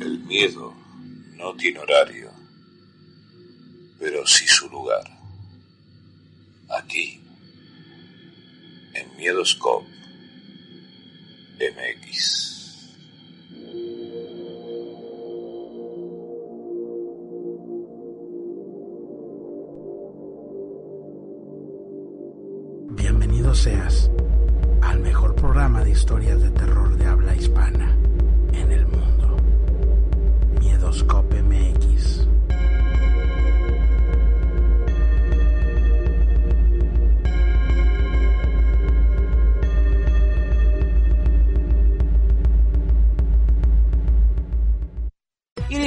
El miedo no tiene horario, pero sí su lugar. Aquí, en Miedoscope MX. Bienvenido seas al mejor programa de historias de terror de habla hispana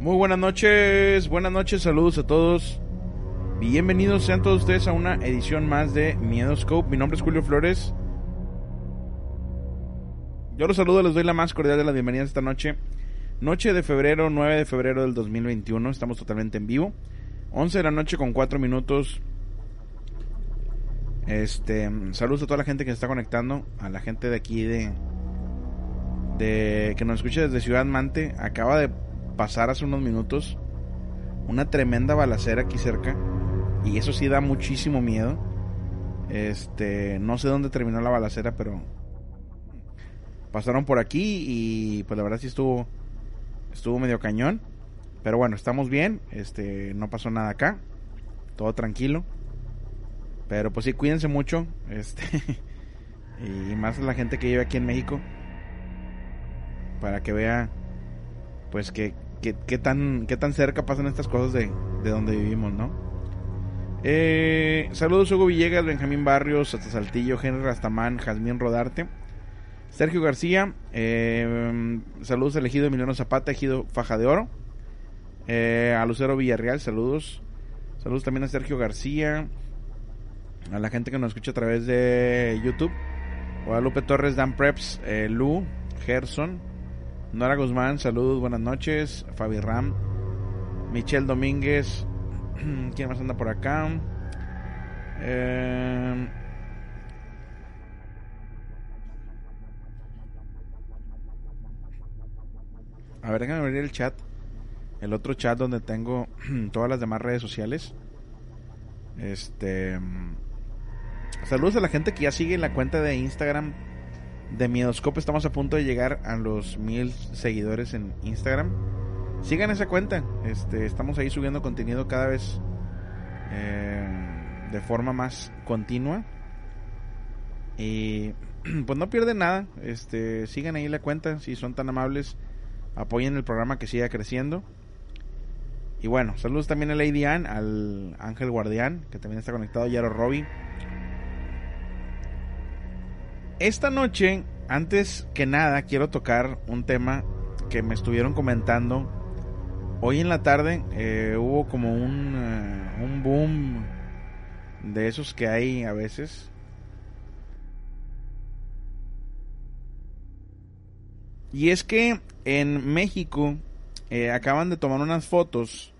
Muy buenas noches, buenas noches, saludos a todos. Bienvenidos sean todos ustedes a una edición más de Miedoscope. Mi nombre es Julio Flores. Yo los saludo, les doy la más cordial de las bienvenidas esta noche. Noche de febrero, 9 de febrero del 2021. Estamos totalmente en vivo. 11 de la noche con 4 minutos. Este, saludos a toda la gente que se está conectando, a la gente de aquí de de que nos escucha desde Ciudad Mante. Acaba de pasar hace unos minutos una tremenda balacera aquí cerca y eso sí da muchísimo miedo. Este, no sé dónde terminó la balacera, pero pasaron por aquí y pues la verdad sí estuvo estuvo medio cañón. Pero bueno, estamos bien, este no pasó nada acá. Todo tranquilo. Pero pues sí, cuídense mucho, este y más la gente que vive aquí en México para que vea pues que, que, tan qué tan cerca pasan estas cosas de, de donde vivimos, ¿no? Eh, saludos Hugo Villegas, Benjamín Barrios, hasta Saltillo, Henry Rastamán, Jazmín Rodarte, Sergio García, eh, saludos elegido Emiliano Zapata, elegido Faja de Oro, eh, a Lucero Villarreal, saludos, saludos también a Sergio García, a la gente que nos escucha a través de YouTube, Guadalupe Torres, Dan Preps, eh, Lu, Gerson, Nora Guzmán, saludos, buenas noches, Fabi Ram, Michelle Domínguez, ¿Quién más anda por acá? Eh... A ver, déjame abrir el chat. El otro chat donde tengo todas las demás redes sociales. Este. Saludos a la gente que ya sigue la cuenta de Instagram de Miedoscope. Estamos a punto de llegar a los mil seguidores en Instagram sigan esa cuenta. Este, estamos ahí subiendo contenido cada vez eh, de forma más continua. Y pues no pierden nada. Este, sigan ahí la cuenta si son tan amables. Apoyen el programa que siga creciendo. Y bueno, saludos también a Lady Ann, al Ángel Guardián, que también está conectado, Yaro Robbie. Esta noche, antes que nada, quiero tocar un tema que me estuvieron comentando Hoy en la tarde eh, hubo como un, eh, un boom de esos que hay a veces. Y es que en México eh, acaban de tomar unas fotos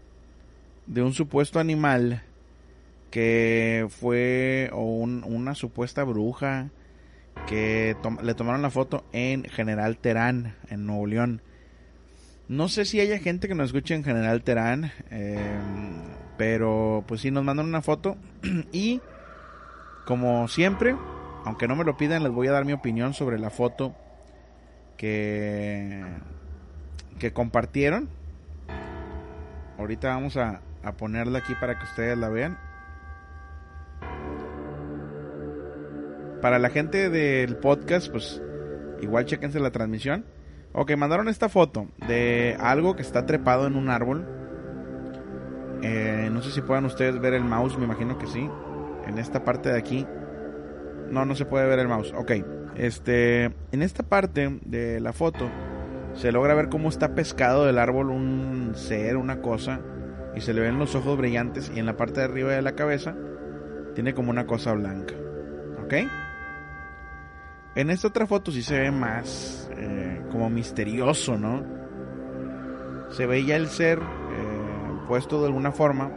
de un supuesto animal que fue o una supuesta bruja que le tomaron la foto en General Terán, en Nuevo León. No sé si haya gente que nos escuche en General Terán, em, pero pues sí nos mandan una foto y como siempre, aunque no me lo pidan, les voy a dar mi opinión sobre la foto que que compartieron. Ahorita vamos a, a ponerla aquí para que ustedes la vean. Para la gente del podcast, pues igual chequense la transmisión. Ok, mandaron esta foto de algo que está trepado en un árbol. Eh, no sé si puedan ustedes ver el mouse, me imagino que sí. En esta parte de aquí. No, no se puede ver el mouse. Ok, este, en esta parte de la foto se logra ver cómo está pescado del árbol un ser, una cosa, y se le ven los ojos brillantes y en la parte de arriba de la cabeza tiene como una cosa blanca. ¿Ok? En esta otra foto sí se ve más eh, como misterioso, ¿no? Se veía el ser eh, puesto de alguna forma,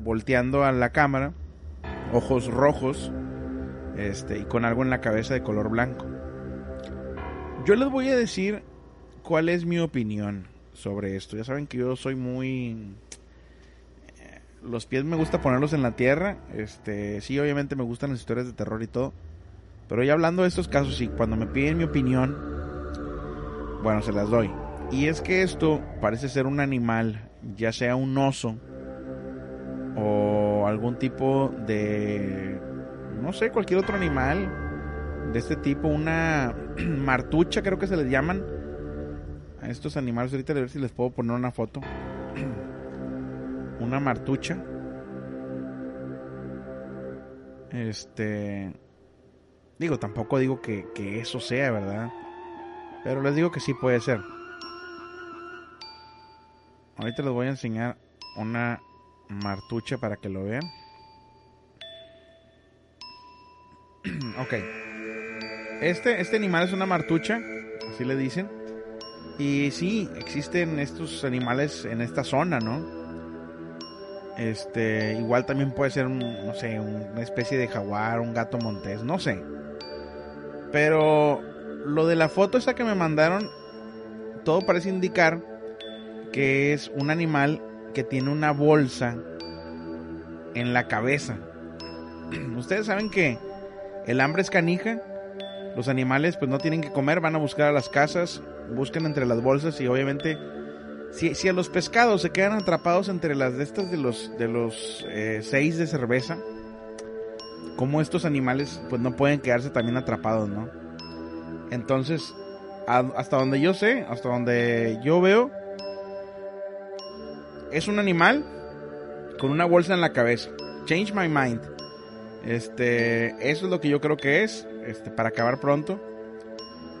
volteando a la cámara, ojos rojos, este, y con algo en la cabeza de color blanco. Yo les voy a decir cuál es mi opinión sobre esto. Ya saben que yo soy muy los pies me gusta ponerlos en la tierra. Este, sí, obviamente me gustan las historias de terror y todo. Pero ya hablando de estos casos, sí, cuando me piden mi opinión, bueno, se las doy. Y es que esto parece ser un animal, ya sea un oso o algún tipo de, no sé, cualquier otro animal de este tipo, una martucha creo que se les llaman a estos animales. Ahorita a ver si les puedo poner una foto. una martucha. Este. Digo, tampoco digo que, que eso sea, ¿verdad? Pero les digo que sí puede ser. Ahorita les voy a enseñar una martucha para que lo vean. ok. Este, este animal es una martucha, así le dicen. Y sí, existen estos animales en esta zona, ¿no? Este, igual también puede ser no sé, una especie de jaguar, un gato montés, no sé. Pero lo de la foto esa que me mandaron, todo parece indicar que es un animal que tiene una bolsa en la cabeza. Ustedes saben que el hambre es canija. Los animales pues no tienen que comer, van a buscar a las casas, buscan entre las bolsas y obviamente si, si a los pescados se quedan atrapados entre las de estas de los de los eh, seis de cerveza, como estos animales pues no pueden quedarse también atrapados, ¿no? Entonces, hasta donde yo sé, hasta donde yo veo, es un animal con una bolsa en la cabeza. Change my mind. Este, eso es lo que yo creo que es, este, para acabar pronto.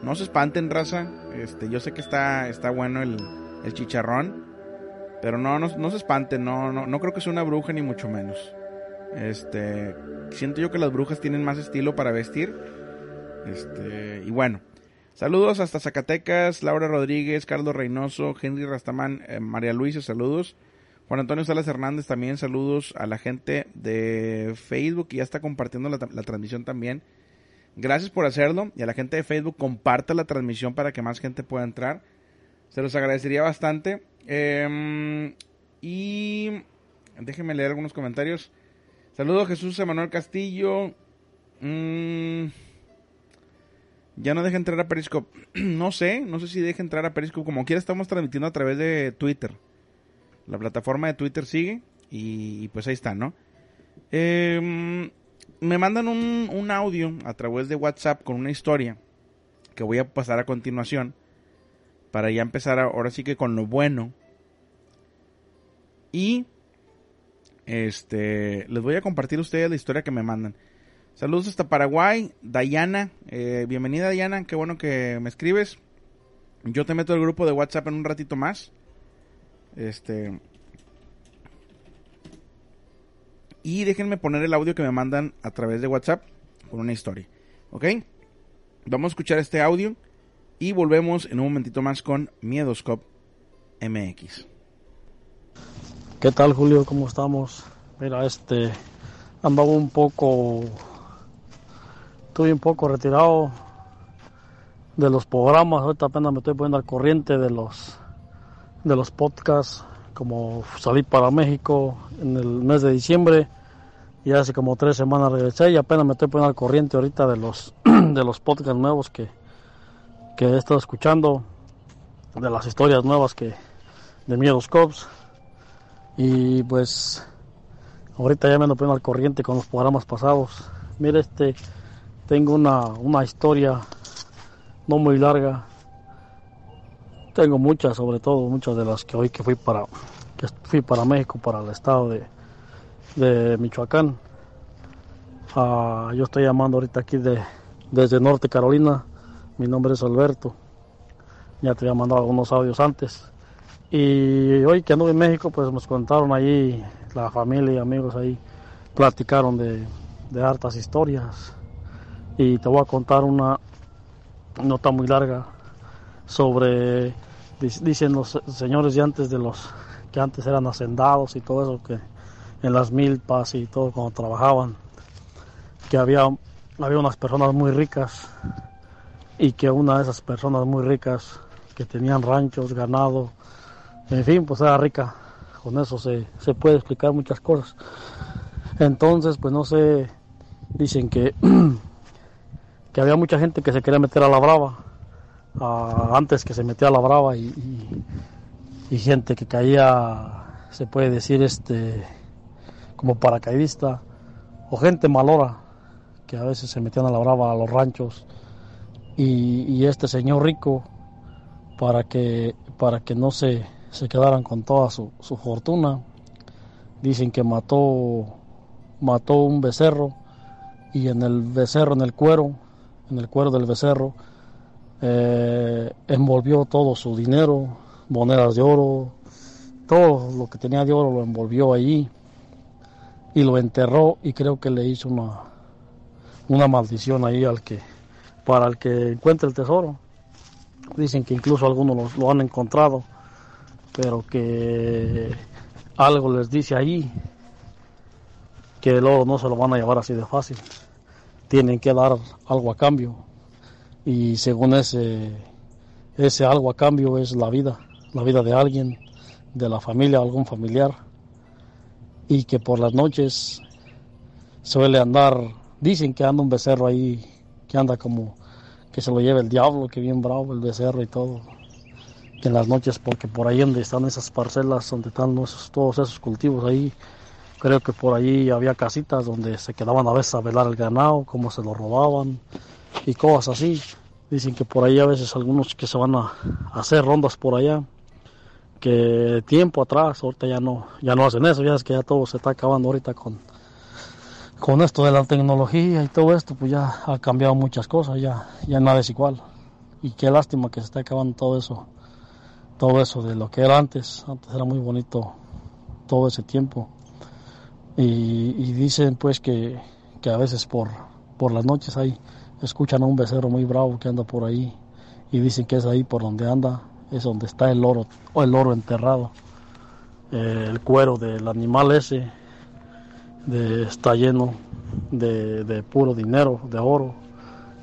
No se espanten, raza. Este, yo sé que está, está bueno el, el chicharrón. Pero no, no, no se espanten, no, no, no creo que sea una bruja ni mucho menos. Este, siento yo que las brujas tienen más estilo para vestir. Este, y bueno, saludos hasta Zacatecas, Laura Rodríguez, Carlos Reynoso, Henry Rastamán, eh, María Luisa, saludos. Juan Antonio Salas Hernández también, saludos a la gente de Facebook que ya está compartiendo la, la transmisión también. Gracias por hacerlo y a la gente de Facebook comparta la transmisión para que más gente pueda entrar. Se los agradecería bastante. Eh, y déjenme leer algunos comentarios. Saludos Jesús Emanuel Castillo. Mm, ya no deja entrar a Periscope. no sé, no sé si deja entrar a Periscope. Como quiera estamos transmitiendo a través de Twitter. La plataforma de Twitter sigue y, pues ahí está, ¿no? Em, me mandan un, un audio a través de WhatsApp con una historia que voy a pasar a continuación para ya empezar ahora sí que con lo bueno. Y este les voy a compartir a ustedes la historia que me mandan. Saludos hasta Paraguay, Dayana, eh, bienvenida Dayana, qué bueno que me escribes. Yo te meto al grupo de WhatsApp en un ratito más. Este. Y déjenme poner el audio que me mandan a través de WhatsApp con una historia. ¿Ok? Vamos a escuchar este audio y volvemos en un momentito más con Miedoscop MX. ¿Qué tal Julio? ¿Cómo estamos? Mira, este andaba un poco, estoy un poco retirado de los programas. Ahorita apenas me estoy poniendo al corriente de los de los podcasts, como salí para México en el mes de diciembre y hace como tres semanas regresé y apenas me estoy poniendo al corriente ahorita de los de los podcasts nuevos que, que he estado escuchando, de las historias nuevas que de Miedos Cops y pues ahorita ya me ando poniendo al corriente con los programas pasados. Mira este, tengo una, una historia no muy larga tengo muchas, sobre todo muchas de las que hoy que fui para que fui para México, para el estado de, de Michoacán. Ah, yo estoy llamando ahorita aquí de, desde Norte Carolina. Mi nombre es Alberto. Ya te había mandado algunos audios antes. Y hoy que anduve en México, pues nos contaron ahí, la familia y amigos ahí, platicaron de, de hartas historias. Y te voy a contar una nota muy larga sobre, dicen los señores de antes de los que antes eran hacendados y todo eso, que en las milpas y todo cuando trabajaban, que había, había unas personas muy ricas y que una de esas personas muy ricas que tenían ranchos, ganado, en fin, pues era rica. Con eso se, se puede explicar muchas cosas. Entonces, pues no sé, dicen que, que había mucha gente que se quería meter a la brava antes que se metía a la brava y, y, gente que caía, se puede decir, este, como paracaidista, o gente malora, que a veces se metían a la brava a los ranchos, y, este señor rico, para que, para que no se, se quedaran con toda su, su fortuna, dicen que mató, mató un becerro, y en el becerro, en el cuero, en el cuero del becerro, eh, envolvió todo su dinero, monedas de oro, todo lo que tenía de oro lo envolvió allí y lo enterró y creo que le hizo una, una maldición ahí al que, para el que encuentre el tesoro. Dicen que incluso algunos lo, han encontrado, pero que algo les dice ahí que el oro no se lo van a llevar así de fácil. Tienen que dar algo a cambio y según ese, ese algo a cambio es la vida, la vida de alguien, de la familia, algún familiar, y que por las noches suele andar dicen que anda un becerro ahí, que anda como que se lo lleva el diablo, que bien bravo el becerro y todo. Que en las noches, porque por ahí donde están esas parcelas, donde están esos, todos esos cultivos ahí, creo que por ahí había casitas donde se quedaban a veces a velar el ganado, cómo se lo robaban y cosas así. Dicen que por ahí a veces algunos que se van a, a hacer rondas por allá, que tiempo atrás, ahorita ya no, ya no hacen eso, ya es que ya todo se está acabando ahorita con, con esto de la tecnología y todo esto, pues ya ha cambiado muchas cosas, ya, ya nada es igual. Y qué lástima que se está acabando todo eso, todo eso de lo que era antes. Antes era muy bonito todo ese tiempo. Y, dicen pues que, que, a veces por, por las noches ahí escuchan a un becerro muy bravo que anda por ahí y dicen que es ahí por donde anda, es donde está el oro, o el oro enterrado. El cuero del animal ese de, está lleno de, de, puro dinero, de oro.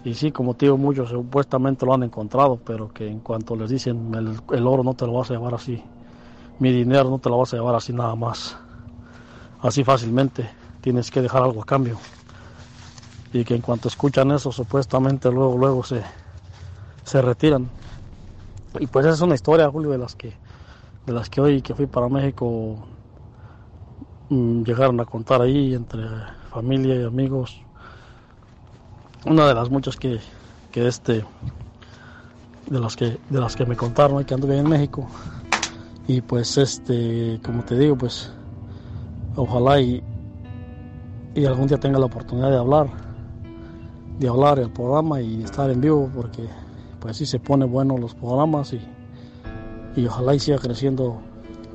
Y sí, como te digo, muchos supuestamente lo han encontrado, pero que en cuanto les dicen el, oro no te lo vas a llevar así, mi dinero no te lo vas a llevar así nada más, así fácilmente, tienes que dejar algo a cambio. Y que en cuanto escuchan eso, supuestamente luego, luego se, se retiran. Y pues esa es una historia, Julio, de las que, de las que hoy que fui para México llegaron a contar ahí entre familia y amigos. Una de las muchas que, que este de las que de las que me contaron que anduve en México. Y pues este, como te digo, pues ojalá y, y algún día tenga la oportunidad de hablar, de hablar el programa y estar en vivo porque pues sí se pone bueno los programas y, y ojalá y siga creciendo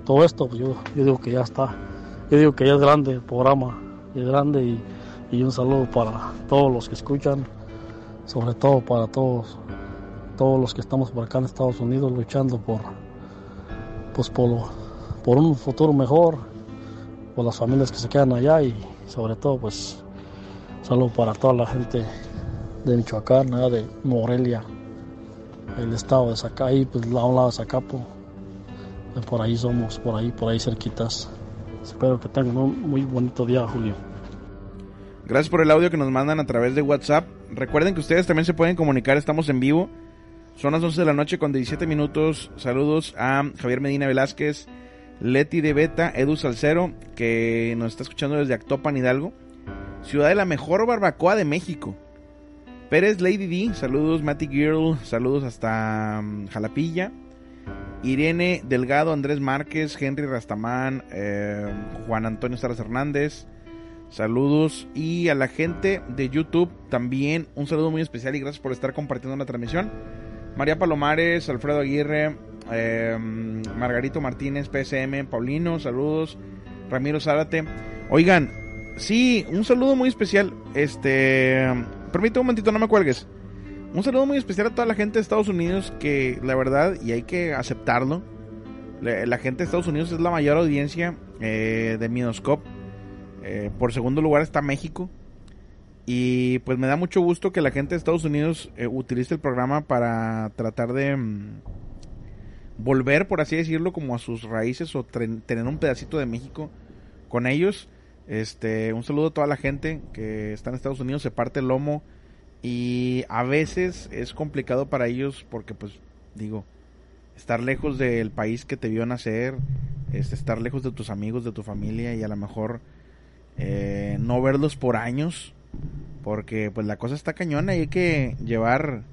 todo esto, pues yo, yo digo que ya está yo digo que ya es grande el programa, es grande y, un saludo para todos los que escuchan, sobre todo para todos, todos los que estamos por acá en Estados Unidos luchando por, pues por, un futuro mejor, por las familias que se quedan allá y sobre todo pues saludo para toda la gente de Michoacán, de Morelia, el estado de Zacay, pues a un de Zacapo, por ahí somos, por ahí, por ahí cerquitas. Espero que tengan un muy bonito día, Julio. Gracias por el audio que nos mandan a través de WhatsApp. Recuerden que ustedes también se pueden comunicar, estamos en vivo. Son las 11 de la noche con 17 minutos. Saludos a Javier Medina Velázquez, Leti de Beta, Edu Salcero, que nos está escuchando desde Actopan, Hidalgo. Ciudad de la mejor barbacoa de México. Pérez Lady D, saludos Matty Girl, saludos hasta um, Jalapilla. Irene Delgado, Andrés Márquez, Henry Rastamán, eh, Juan Antonio Saras Hernández. Saludos y a la gente de YouTube también un saludo muy especial y gracias por estar compartiendo la transmisión. María Palomares, Alfredo Aguirre, eh, Margarito Martínez, PSM, Paulino, saludos. Ramiro Zárate. Oigan, sí, un saludo muy especial. Este, permítame un momentito, no me cuelgues. Un saludo muy especial a toda la gente de Estados Unidos que la verdad, y hay que aceptarlo, la, gente de Estados Unidos es la mayor audiencia eh, de Minoscope. Eh, por segundo lugar está México. Y pues me da mucho gusto que la gente de Estados Unidos eh, utilice el programa para tratar de mm, volver, por así decirlo, como a sus raíces o tener un pedacito de México con ellos. Este, un saludo a toda la gente que está en Estados Unidos, se parte el lomo y a veces es complicado para ellos porque, pues, digo, estar lejos del país que te vio nacer, este, estar lejos de tus amigos, de tu familia y a lo mejor eh, no verlos por años. Porque, pues, la cosa está cañona y hay que llevar,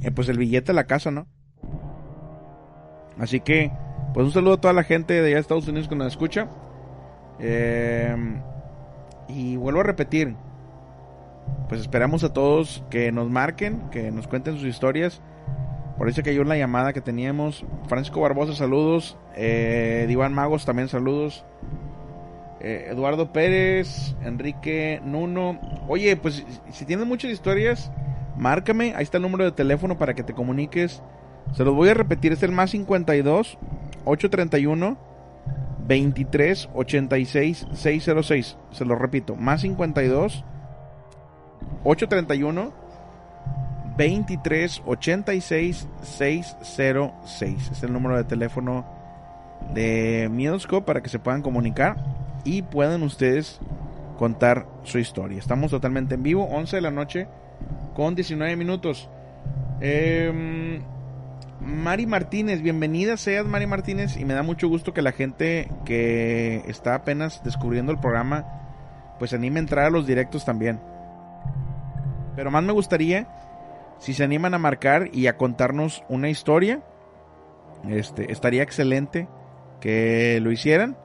eh, pues, el billete a la casa, ¿no? Así que, pues, un saludo a toda la gente de allá de Estados Unidos que nos escucha. Eh, y vuelvo a repetir, pues esperamos a todos que nos marquen, que nos cuenten sus historias. Por eso cayó la llamada que teníamos. Francisco Barbosa, saludos. Eh, Diván Magos, también saludos. Eh, Eduardo Pérez, Enrique Nuno. Oye, pues si tienes muchas historias, márcame. Ahí está el número de teléfono para que te comuniques. Se los voy a repetir. Es el más 52 831 23 86 606. Se lo repito. Más 52 831 23 86 606 es el número de teléfono de Miedosco para que se puedan comunicar y puedan ustedes contar su historia. Estamos totalmente en vivo, 11 de la noche con 19 minutos. Em, Mari Martínez, bienvenida seas Mari Martínez y me da mucho gusto que la gente que está apenas descubriendo el programa pues anime a entrar a los directos también. Pero más me gustaría si se animan a marcar y a contarnos una historia. Este, estaría excelente que lo hicieran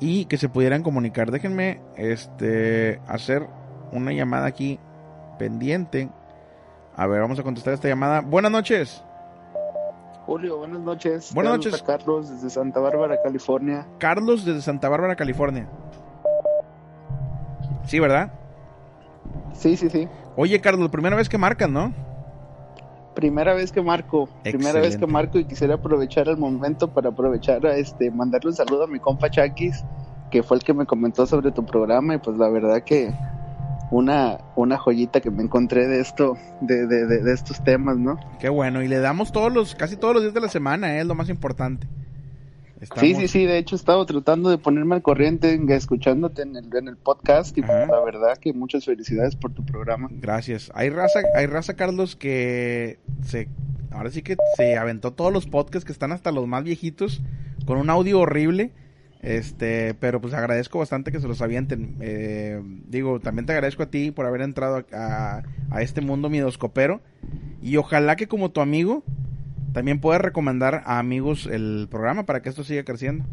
y que se pudieran comunicar. Déjenme este hacer una llamada aquí pendiente. A ver, vamos a contestar esta llamada. Buenas noches. Julio, buenas noches. Buenas Te noches. Carlos desde Santa Bárbara, California. Carlos desde Santa Bárbara, California. Sí, ¿verdad? Sí, sí, sí. Oye, Carlos, primera vez que marcas, ¿no? Primera vez que marco, primera vez que marco y quisiera aprovechar el momento para aprovechar a este mandarle un saludo a mi compa Chakis, que fue el que me comentó sobre tu programa y pues la verdad que una una joyita que me encontré de esto de, de, de, de estos temas, ¿no? Qué bueno. Y le damos todos los, casi todos los días de la semana, ¿eh? es lo más importante. Estamos- Sí, sí, sí, de hecho he estado tratando de ponerme al corriente en- escuchándote en el, en el podcast y pues, la verdad que muchas felicidades por tu programa. Gracias. Hay raza, hay raza, Carlos, que se, ahora sí que se aventó todos los podcasts que están hasta los más viejitos con un audio horrible. Este, pero pues agradezco bastante que se los avienten. Eh, digo, también te agradezco a ti por haber entrado a, a- a este mundo midoscopero. Y ojalá que como tu amigo también puedas recomendar a amigos el programa para que esto siga creciendo.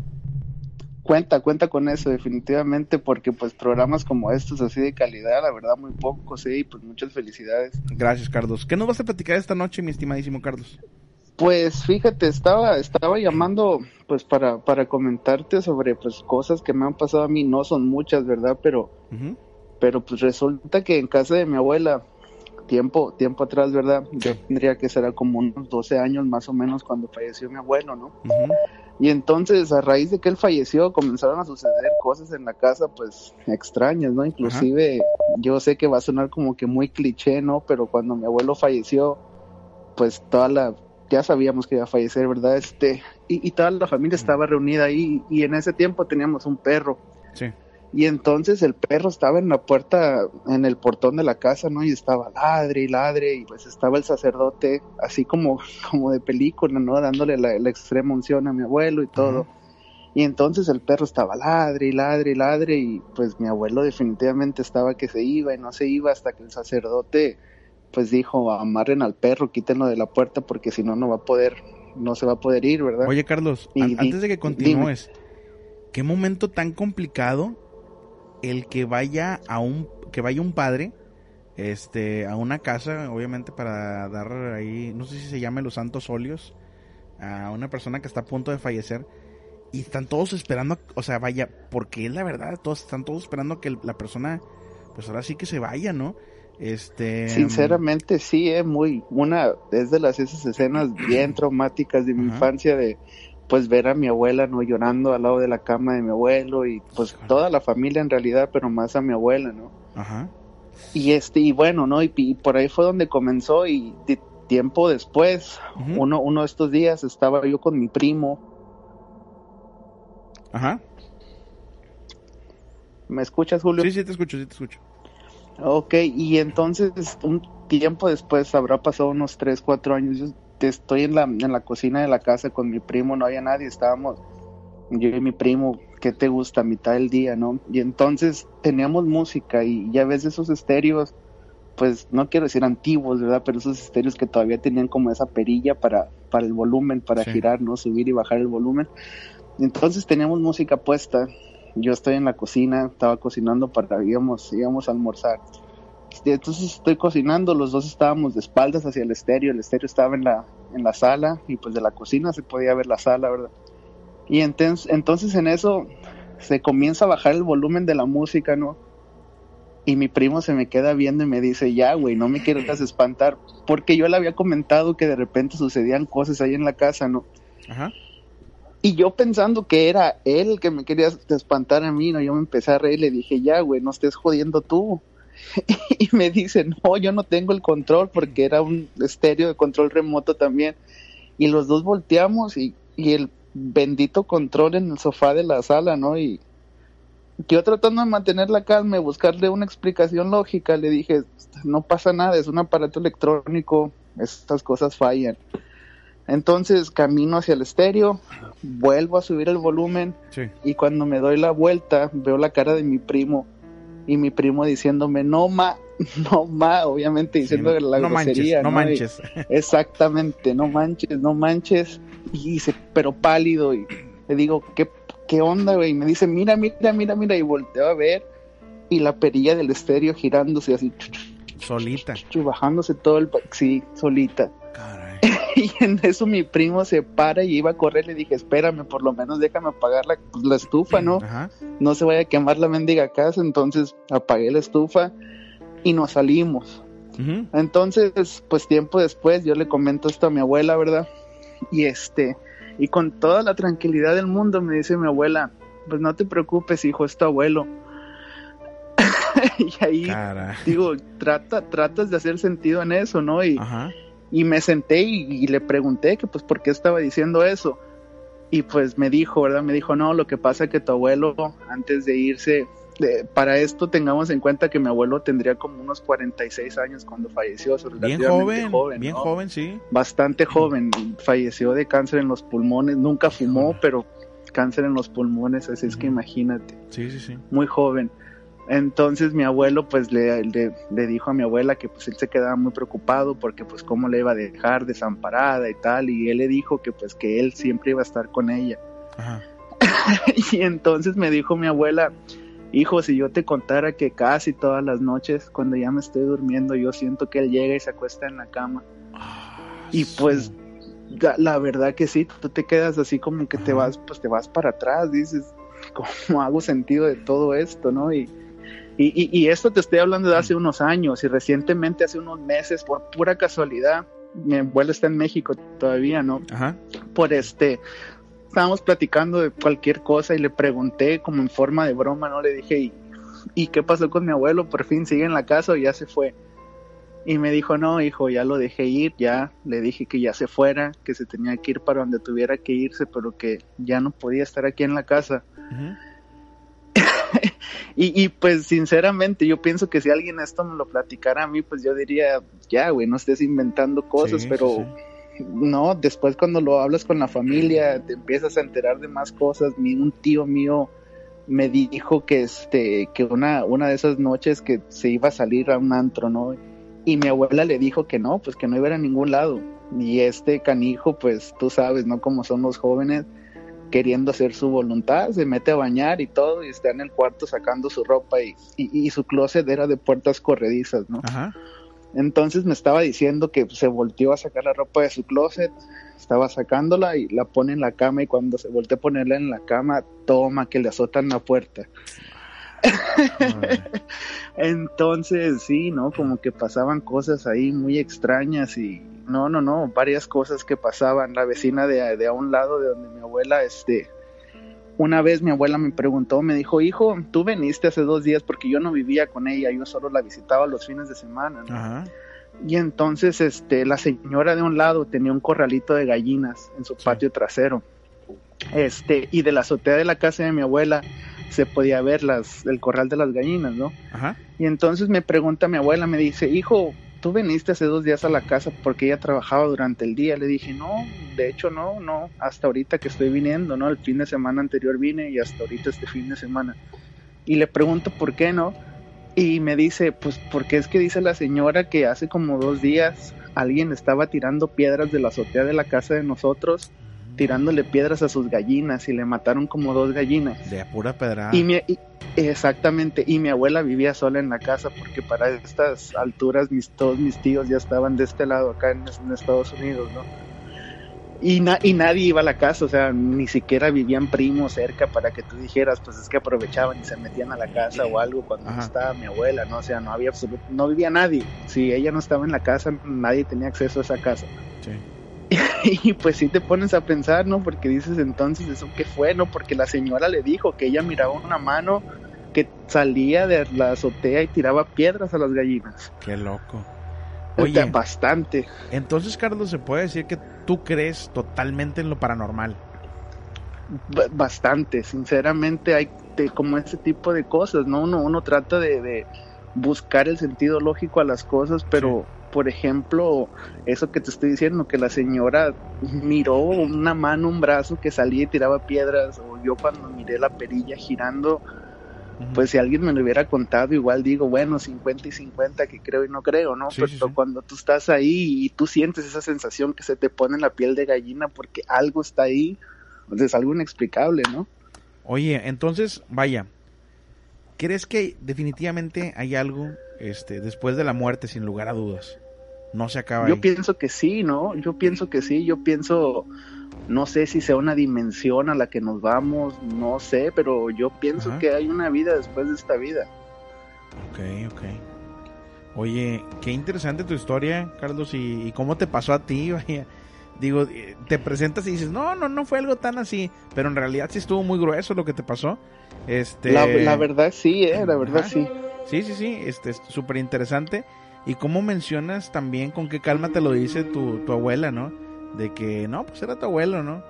Cuenta, cuenta con eso definitivamente porque pues programas como estos así de calidad, la verdad muy pocos, sí, y pues muchas felicidades. Gracias, Carlos. ¿Qué nos vas a platicar esta noche, mi estimadísimo Carlos? Pues fíjate, estaba estaba llamando pues para para comentarte sobre pues cosas que me han pasado a mí, no son muchas, ¿verdad? Pero pero pues resulta que en casa de mi abuela tiempo tiempo atrás, ¿verdad? Yo tendría que ser como unos 12 años más o menos cuando falleció mi abuelo, ¿no? Y entonces, a raíz de que él falleció, comenzaron a suceder cosas en la casa, pues, extrañas, ¿no? Inclusive, yo sé que va a sonar como que muy cliché, ¿no? Pero cuando mi abuelo falleció, pues, toda la... Ya sabíamos que iba a fallecer, ¿verdad? Este, y, y toda la familia estaba reunida ahí, y en ese tiempo teníamos un perro. Sí. Y entonces el perro estaba en la puerta, en el portón de la casa, ¿no? Y estaba ladre y ladre, y pues estaba el sacerdote, así como, como de película, ¿no? Dándole la, la extrema unción a mi abuelo y todo. Y entonces el perro estaba ladre y ladre y ladre, y pues mi abuelo definitivamente estaba que se iba y no se iba hasta que el sacerdote, pues dijo, amarren al perro, quítenlo de la puerta, porque si no, no va a poder, no se va a poder ir, ¿verdad? Oye, Carlos, Y antes de que continúes, ¿qué momento tan complicado el que vaya a un que vaya un padre este a una casa, obviamente para dar ahí, no sé si se llame los santos óleos a una persona que está a punto de fallecer y están todos esperando, o sea, vaya, porque es la verdad, todos están todos esperando que la persona pues ahora sí que se vaya, ¿no? Este Sinceramente sí, eh, muy una es de las esas escenas bien traumáticas de mi infancia de pues ver a mi abuela no llorando al lado de la cama de mi abuelo y pues toda la familia en realidad, pero más a mi abuela, ¿no? Ajá. Y este y bueno, ¿no? Y, y por ahí fue donde comenzó y de- tiempo después, uno uno de estos días estaba yo con mi primo, Ajá. ¿me escuchas, Julio? Sí, sí te escucho, sí te escucho. Ok, y entonces un tiempo después, habrá pasado unos 3, 4 años, yo estoy en la, en la cocina de la casa con mi primo, no había nadie, estábamos yo y mi primo, ¿qué te gusta? Mitad del día, ¿no? Y entonces teníamos música y ya ves esos estéreos, pues no quiero decir antiguos, ¿verdad? Pero esos estéreos que todavía tenían como esa perilla para, para el volumen, para Sí. girar, ¿no? Subir y bajar el volumen. Entonces teníamos música puesta. Yo estoy en la cocina, estaba cocinando para íbamos, íbamos a almorzar. Y Entonces estoy cocinando, los dos estábamos de espaldas hacia el estéreo, el estéreo estaba en la, en la sala y pues de la cocina se podía ver la sala, ¿verdad? Y entonces, entonces en eso se comienza a bajar el volumen de la música, ¿no? Y mi primo se me queda viendo y me dice, ya, güey, no me quieras espantar, porque yo le había comentado que de repente sucedían cosas ahí en la casa, ¿no? Ajá. Y yo pensando que era él el que me quería espantar a mí, ¿no? Yo me empecé a reír y le dije, ya, güey, no estés jodiendo tú. y me dice, no, yo no tengo el control porque era un estéreo de control remoto también. Y los dos volteamos y, y el bendito control en el sofá de la sala, ¿no? Y, Yo tratando de mantener la calma y buscarle una explicación lógica, le dije, no pasa nada, es un aparato electrónico, estas cosas fallan. Entonces camino hacia el estéreo, vuelvo a subir el volumen Sí. y cuando me doy la vuelta veo la cara de mi primo y mi primo diciéndome no ma, no ma, obviamente diciendo Sí, la no manches, grosería, no Y- manches. exactamente, no manches, no manches. Y dice, pero pálido y le digo, ¿qué, qué onda, güey? Y me dice, mira, mira, mira, mira y volteo a ver y la perilla del estéreo girándose así, Solita. bajándose todo el, sí, solita. Y en eso mi primo se para y iba a correr. Le dije, espérame, por lo menos déjame apagar la, pues, la estufa, ¿no? Ajá. No se vaya a quemar la mendiga casa. Entonces apagué la estufa y nos salimos. Entonces, pues tiempo después yo le comento esto a mi abuela, ¿verdad? Y este, y con toda la tranquilidad del mundo me dice mi abuela, pues no te preocupes, hijo, es tu abuelo. y ahí digo, trata, tratas de hacer sentido en eso, ¿no? Y, Ajá. Y me senté y, y le pregunté que pues por qué estaba diciendo eso. Y pues me dijo, ¿verdad? Me dijo, no, lo que pasa es que tu abuelo antes de irse, de- para esto tengamos en cuenta que mi abuelo tendría como unos 46 años cuando falleció. Bien joven, bien ¿no? joven, sí. Bastante joven, falleció de cáncer en los pulmones, nunca fumó, pero cáncer en los pulmones, así es que imagínate Sí, sí, sí. muy joven. Entonces mi abuelo pues le, le, le dijo a mi abuela que pues él se quedaba muy preocupado porque pues cómo le iba a dejar desamparada y tal y él le dijo que pues que él siempre iba a estar con ella. Ajá. y entonces me dijo mi abuela, hijo, si yo te contara que casi todas las noches cuando ya me estoy durmiendo yo siento que él llega y se acuesta en la cama. Y pues la, la verdad que sí, tú te quedas así como que te vas, pues te vas para atrás, dices, ¿cómo hago sentido de todo esto, no? Y, y, y, y esto te estoy hablando de hace unos años y recientemente, hace unos meses, por pura casualidad, mi abuela está en México todavía, ¿no? Ajá. Por este, estábamos platicando de cualquier cosa y le pregunté como en forma de broma, ¿no? Le dije, ¿y, ¿y qué pasó con mi abuelo? ¿Por fin sigue en la casa o ya se fue? Y me dijo, no, hijo, ya lo dejé ir, ya le dije que ya se fuera, que se tenía que ir para donde tuviera que irse, pero que ya no podía estar aquí en la casa. Y, y pues sinceramente yo pienso que si alguien esto me lo platicara a mí, pues yo diría, ya, güey, no estés inventando cosas, Sí, sí, pero no, después cuando lo hablas con la familia, te empiezas a enterar de más cosas. Mi, un tío mío me dijo que este, que una, una de esas noches que se iba a salir a un antro, ¿no? Y mi abuela le dijo que no, pues que no iba a ir a ningún lado. Y este canijo, pues tú sabes, ¿no? Como son los jóvenes, queriendo hacer su voluntad, se mete a bañar y todo, y está en el cuarto sacando su ropa y, y, y su closet era de puertas corredizas, ¿no? Ajá. Entonces me estaba diciendo que se volteó a sacar la ropa de su closet, estaba sacándola y la pone en la cama y cuando se volteó a ponerla en la cama, toma que le azotan la puerta. Entonces sí, ¿no? Como que pasaban cosas ahí muy extrañas y no, no, no, varias cosas que pasaban. La vecina de, de a un lado de donde mi abuela, este, una vez mi abuela me preguntó, me dijo, hijo, tú veniste hace dos días porque yo no vivía con ella, yo solo la visitaba los fines de semana, ¿no? Ajá. Y entonces, este, la señora de un lado tenía un corralito de gallinas en su patio trasero. Este, y de la azotea de la casa de mi abuela se podía ver las, el corral de las gallinas, ¿no? Ajá. Y entonces me pregunta mi abuela, me dice, hijo, tú viniste hace dos días a la casa porque ella trabajaba durante el día. Le dije, no, de hecho no, no, hasta ahorita que estoy viniendo, ¿no? El fin de semana anterior vine y hasta ahorita este fin de semana. Y le pregunto por qué no. Y me dice, pues porque es que dice la señora que hace como dos días alguien estaba tirando piedras de la azotea de la casa de nosotros, tirándole piedras a sus gallinas y le mataron como dos gallinas. De pura pedrada. Y mi, y- exactamente, y mi abuela vivía sola en la casa porque para estas alturas mis, todos mis tíos ya estaban de este lado acá en, en Estados Unidos, ¿no? Y, na- y nadie iba a la casa, o sea, ni siquiera vivían primos cerca para que tú dijeras, pues es que aprovechaban y se metían a la casa o algo cuando no Ajá. estaba mi abuela, ¿no? O sea, no había absoluto, no vivía nadie. Si ella no estaba en la casa, nadie tenía acceso a esa casa. Sí. Y pues sí te pones a pensar, ¿no? Porque dices entonces, ¿eso qué fue, no? Porque la señora le dijo que ella miraba una mano que salía de la azotea y tiraba piedras a las gallinas. Qué loco. Oye, bastante. entonces, Carlos, se puede decir que tú crees totalmente en lo paranormal. Bastante, sinceramente hay como ese tipo de cosas, ¿no? Uno, uno trata de, de buscar el sentido lógico a las cosas, pero por ejemplo, eso que te estoy diciendo, que la señora miró una mano, un brazo que salía y tiraba piedras, o yo cuando miré la perilla girando, pues si alguien me lo hubiera contado, igual digo, bueno, 50 y 50, que creo y no creo, ¿no? Sí, Pero sí, sí. cuando tú estás ahí y tú sientes esa sensación que se te pone en la piel de gallina porque algo está ahí, pues es algo inexplicable, ¿no? Oye, entonces, vaya, ¿crees que definitivamente hay algo este, después de la muerte, sin lugar a dudas? No se acaba Yo ahí. pienso que sí, ¿no? Yo pienso que sí, yo pienso, no sé si sea una dimensión a la que nos vamos, no sé, pero yo pienso Ajá. que hay una vida después de esta vida. Ok, ok. Oye, qué interesante tu historia, Carlos, y, y cómo te pasó a ti, vaya. Digo, eh, te presentas y dices, no, no, no fue algo tan así, pero en realidad sí estuvo muy grueso lo que te pasó. Este... La, la verdad sí, ¿eh? La verdad Ajá. sí. Sí, sí, sí, este es súper interesante. Y cómo mencionas también con qué calma te lo dice tu, tu abuela, ¿no? De que, no, pues era tu abuelo, ¿no?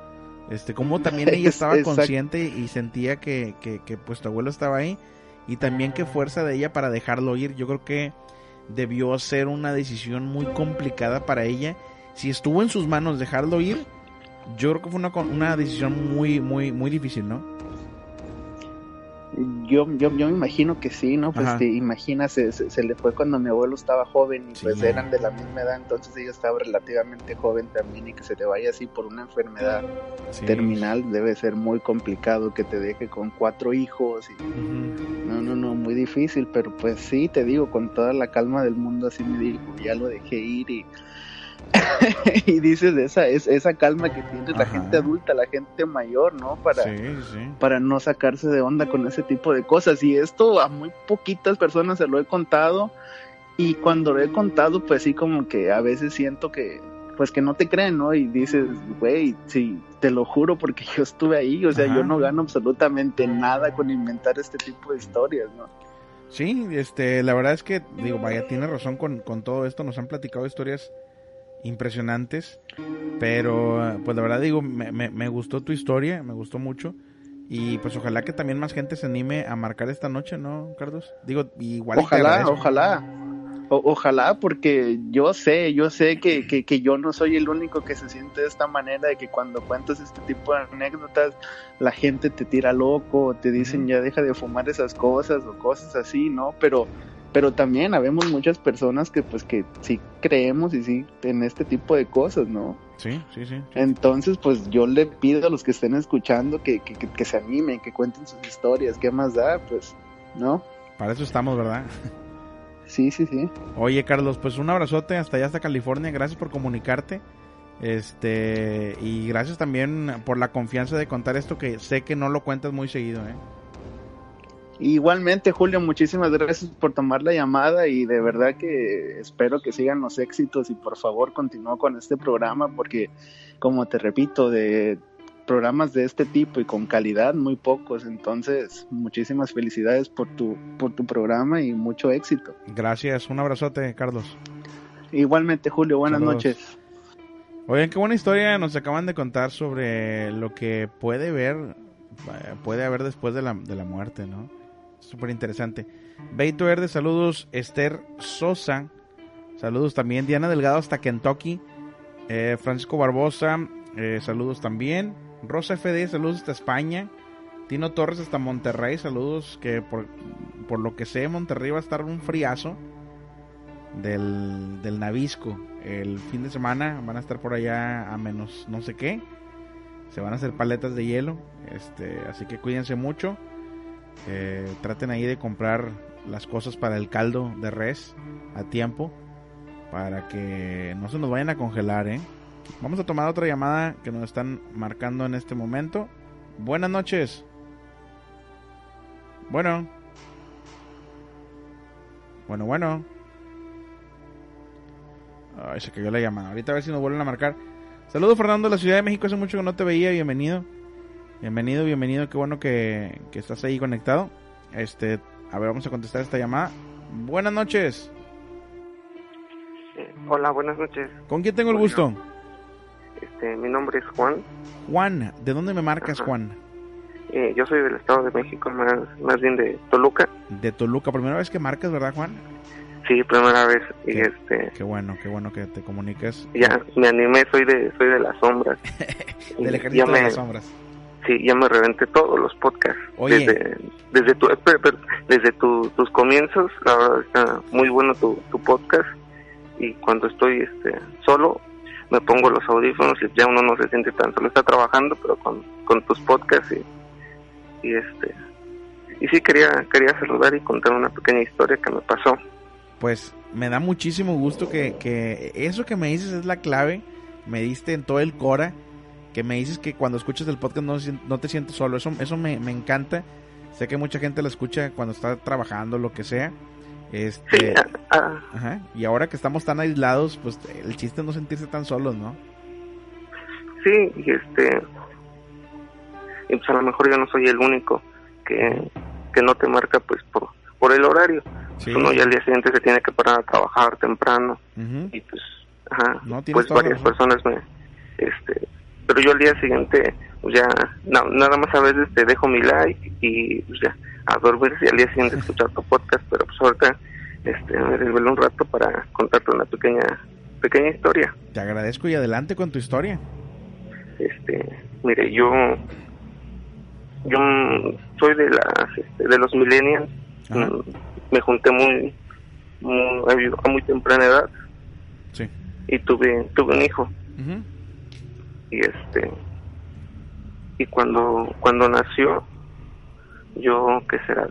Este, cómo también ella Es- estaba exacto. consciente y sentía que, que, que, pues tu abuelo estaba ahí. Y también qué fuerza de ella para dejarlo ir. Yo creo que debió ser una decisión muy complicada para ella. Si estuvo en sus manos dejarlo ir, yo creo que fue una, una decisión muy, muy, muy difícil, ¿no? Yo, yo, yo me imagino que sí, ¿no? Pues Ajá. te imaginas, se, se, se le fue cuando mi abuelo estaba joven y Sí. pues eran de la misma edad, entonces ella estaba relativamente joven también y que se te vaya así por una enfermedad Sí. terminal debe ser muy complicado que te deje con cuatro hijos y no, no, no, muy difícil, pero pues sí, te digo, con toda la calma del mundo así me dijo, ya lo dejé ir y y dices esa es esa calma que tiene la Ajá. gente adulta, la gente mayor, ¿no? Para Sí, sí. para no sacarse de onda con ese tipo de cosas. Y esto a muy poquitas personas se lo he contado. Y cuando lo he contado, pues sí, como que a veces siento que, pues que no te creen, ¿no? Y dices, güey, sí, te lo juro porque yo estuve ahí. O sea, Ajá. yo no gano absolutamente nada con inventar este tipo de historias, ¿no? Sí, este, la verdad es que, digo, vaya, tiene razón con, con todo esto, nos han platicado historias impresionantes, pero eh, pues la verdad digo, me, me, me gustó tu historia, me gustó mucho, y pues ojalá que también más gente se anime a marcar esta noche, ¿no, Carlos? Digo, igual Ojalá, ojalá. O- ojalá, porque yo sé, yo sé que, que, que yo no soy el único que se siente de esta manera, de que cuando cuentas este tipo de anécdotas, la gente te tira loco, o te dicen ya deja de fumar esas cosas o cosas así, ¿no? Pero, pero también habemos muchas personas que pues que sí creemos y sí en este tipo de cosas, ¿no? Sí, sí, sí. Entonces, pues yo le pido a los que estén escuchando que, que, que, que se animen, que cuenten sus historias, ¿qué más da? Pues, ¿no? Para eso estamos, ¿verdad? Sí, sí, sí. Oye, Carlos, pues un abrazote hasta allá, hasta California. Gracias por comunicarte. Este, y gracias también por la confianza de contar esto que sé que no lo cuentas muy seguido, ¿eh? Igualmente, Julio, muchísimas gracias por tomar la llamada y de verdad que espero que sigan los éxitos y por favor continúa con este programa porque, como te repito, de programas de este tipo y con calidad muy pocos, entonces muchísimas felicidades por tu por tu programa y mucho éxito. Gracias, un abrazote, Carlos. Igualmente, Julio, buenas Saludos. noches. Oigan, qué buena historia nos acaban de contar sobre lo que puede ver, eh, puede haber después de la, de la muerte, ¿no? Súper interesante. Beito Verde, saludos. Esther Sosa, saludos también. Diana Delgado hasta Kentucky. Eh, Francisco Barbosa, eh, saludos también. Rosa FD, saludos hasta España. Tino Torres hasta Monterrey, saludos. Que por, por lo que sé, Monterrey va a estar un friazo del, del Navisco. El fin de semana van a estar por allá a menos no sé qué. Se van a hacer paletas de hielo. Este, así que cuídense mucho. Eh, traten ahí de comprar las cosas para el caldo de res a tiempo. Para que no se nos vayan a congelar, ¿eh? Vamos a tomar otra llamada que nos están marcando en este momento. Buenas noches. Bueno. Bueno, bueno. Ay, se cayó la llamada. Ahorita a ver si nos vuelven a marcar. Saludos Fernando de la Ciudad de México. Hace mucho que no te veía. Bienvenido. Bienvenido, bienvenido. Qué bueno que, que estás ahí conectado. Este, a ver, vamos a contestar esta llamada. Buenas noches. Eh, hola, buenas noches. ¿Con quién tengo el Bueno. gusto? Este, mi nombre es Juan. Juan, ¿de dónde me marcas, Juan? Eh, yo soy del Estado de México, más, más bien de Toluca. De Toluca, primera vez que marcas, ¿verdad, Juan? Sí, primera vez. Y Qué- este, Qué bueno, qué bueno que te comuniques. ya me animé, soy de, soy de las sombras. Del Y ejército de me- las sombras. Sí, ya me reventé todos los podcasts. Oye. Desde, desde, tu, desde tu- tus comienzos, la verdad está muy bueno tu, tu podcast. Y cuando estoy este, solo, me pongo los audífonos y ya uno no se siente tan solo. Está trabajando, pero con, con tus podcasts y, y este. Y sí, quería, quería saludar y contar una pequeña historia que me pasó. Pues me da muchísimo gusto que, que eso que me dices es la clave. Me diste en todo el Cora. Que me dices que cuando escuchas el podcast no, no te sientes solo. Eso, eso me, me encanta. Sé que mucha gente lo escucha cuando está trabajando, lo que sea. Este, Sí, ah, ah, ajá. Y ahora que estamos tan aislados, pues el chiste es no sentirse tan solos, ¿no? sí, y este. Y pues a lo mejor yo no soy el único que, que no te marca, pues por, por el horario. Sí. Uno ya al día siguiente se tiene que parar a trabajar temprano. Ujú. y pues ajá, No, pues varias personas me este pero yo al día siguiente pues ya na- nada más a veces te dejo mi like y pues ya a dormir y al día siguiente escuchar tu podcast pero pues ahorita este me desvelé un rato para contarte una pequeña pequeña historia Te agradezco y adelante con tu historia. este mire yo yo soy de las este, de los millennials Ajá. Mm, me junté muy muy a muy temprana edad Sí. y tuve tuve un hijo Ujú. Y este y cuando cuando nació yo qué será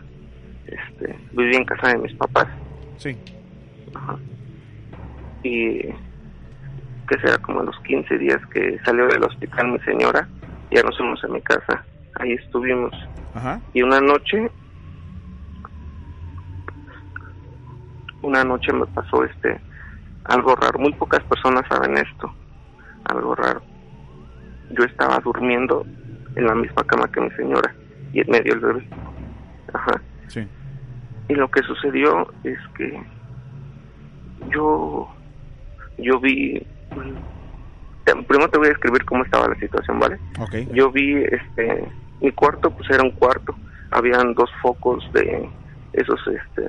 este viví en casa de mis papás. Sí. Ajá. y que será como a los 15 días que salió del hospital mi señora ya nos fuimos a mi casa. Ahí estuvimos. Ajá. y una noche una noche me pasó este algo raro. Muy pocas personas saben esto. Algo raro yo estaba durmiendo en la misma cama que mi señora y en medio el bebé. Ajá. Sí. y lo que sucedió es que yo yo vi te- primero te voy a describir cómo estaba la situación vale Ok. yo vi este mi cuarto pues era un cuarto. Habían dos focos de esos este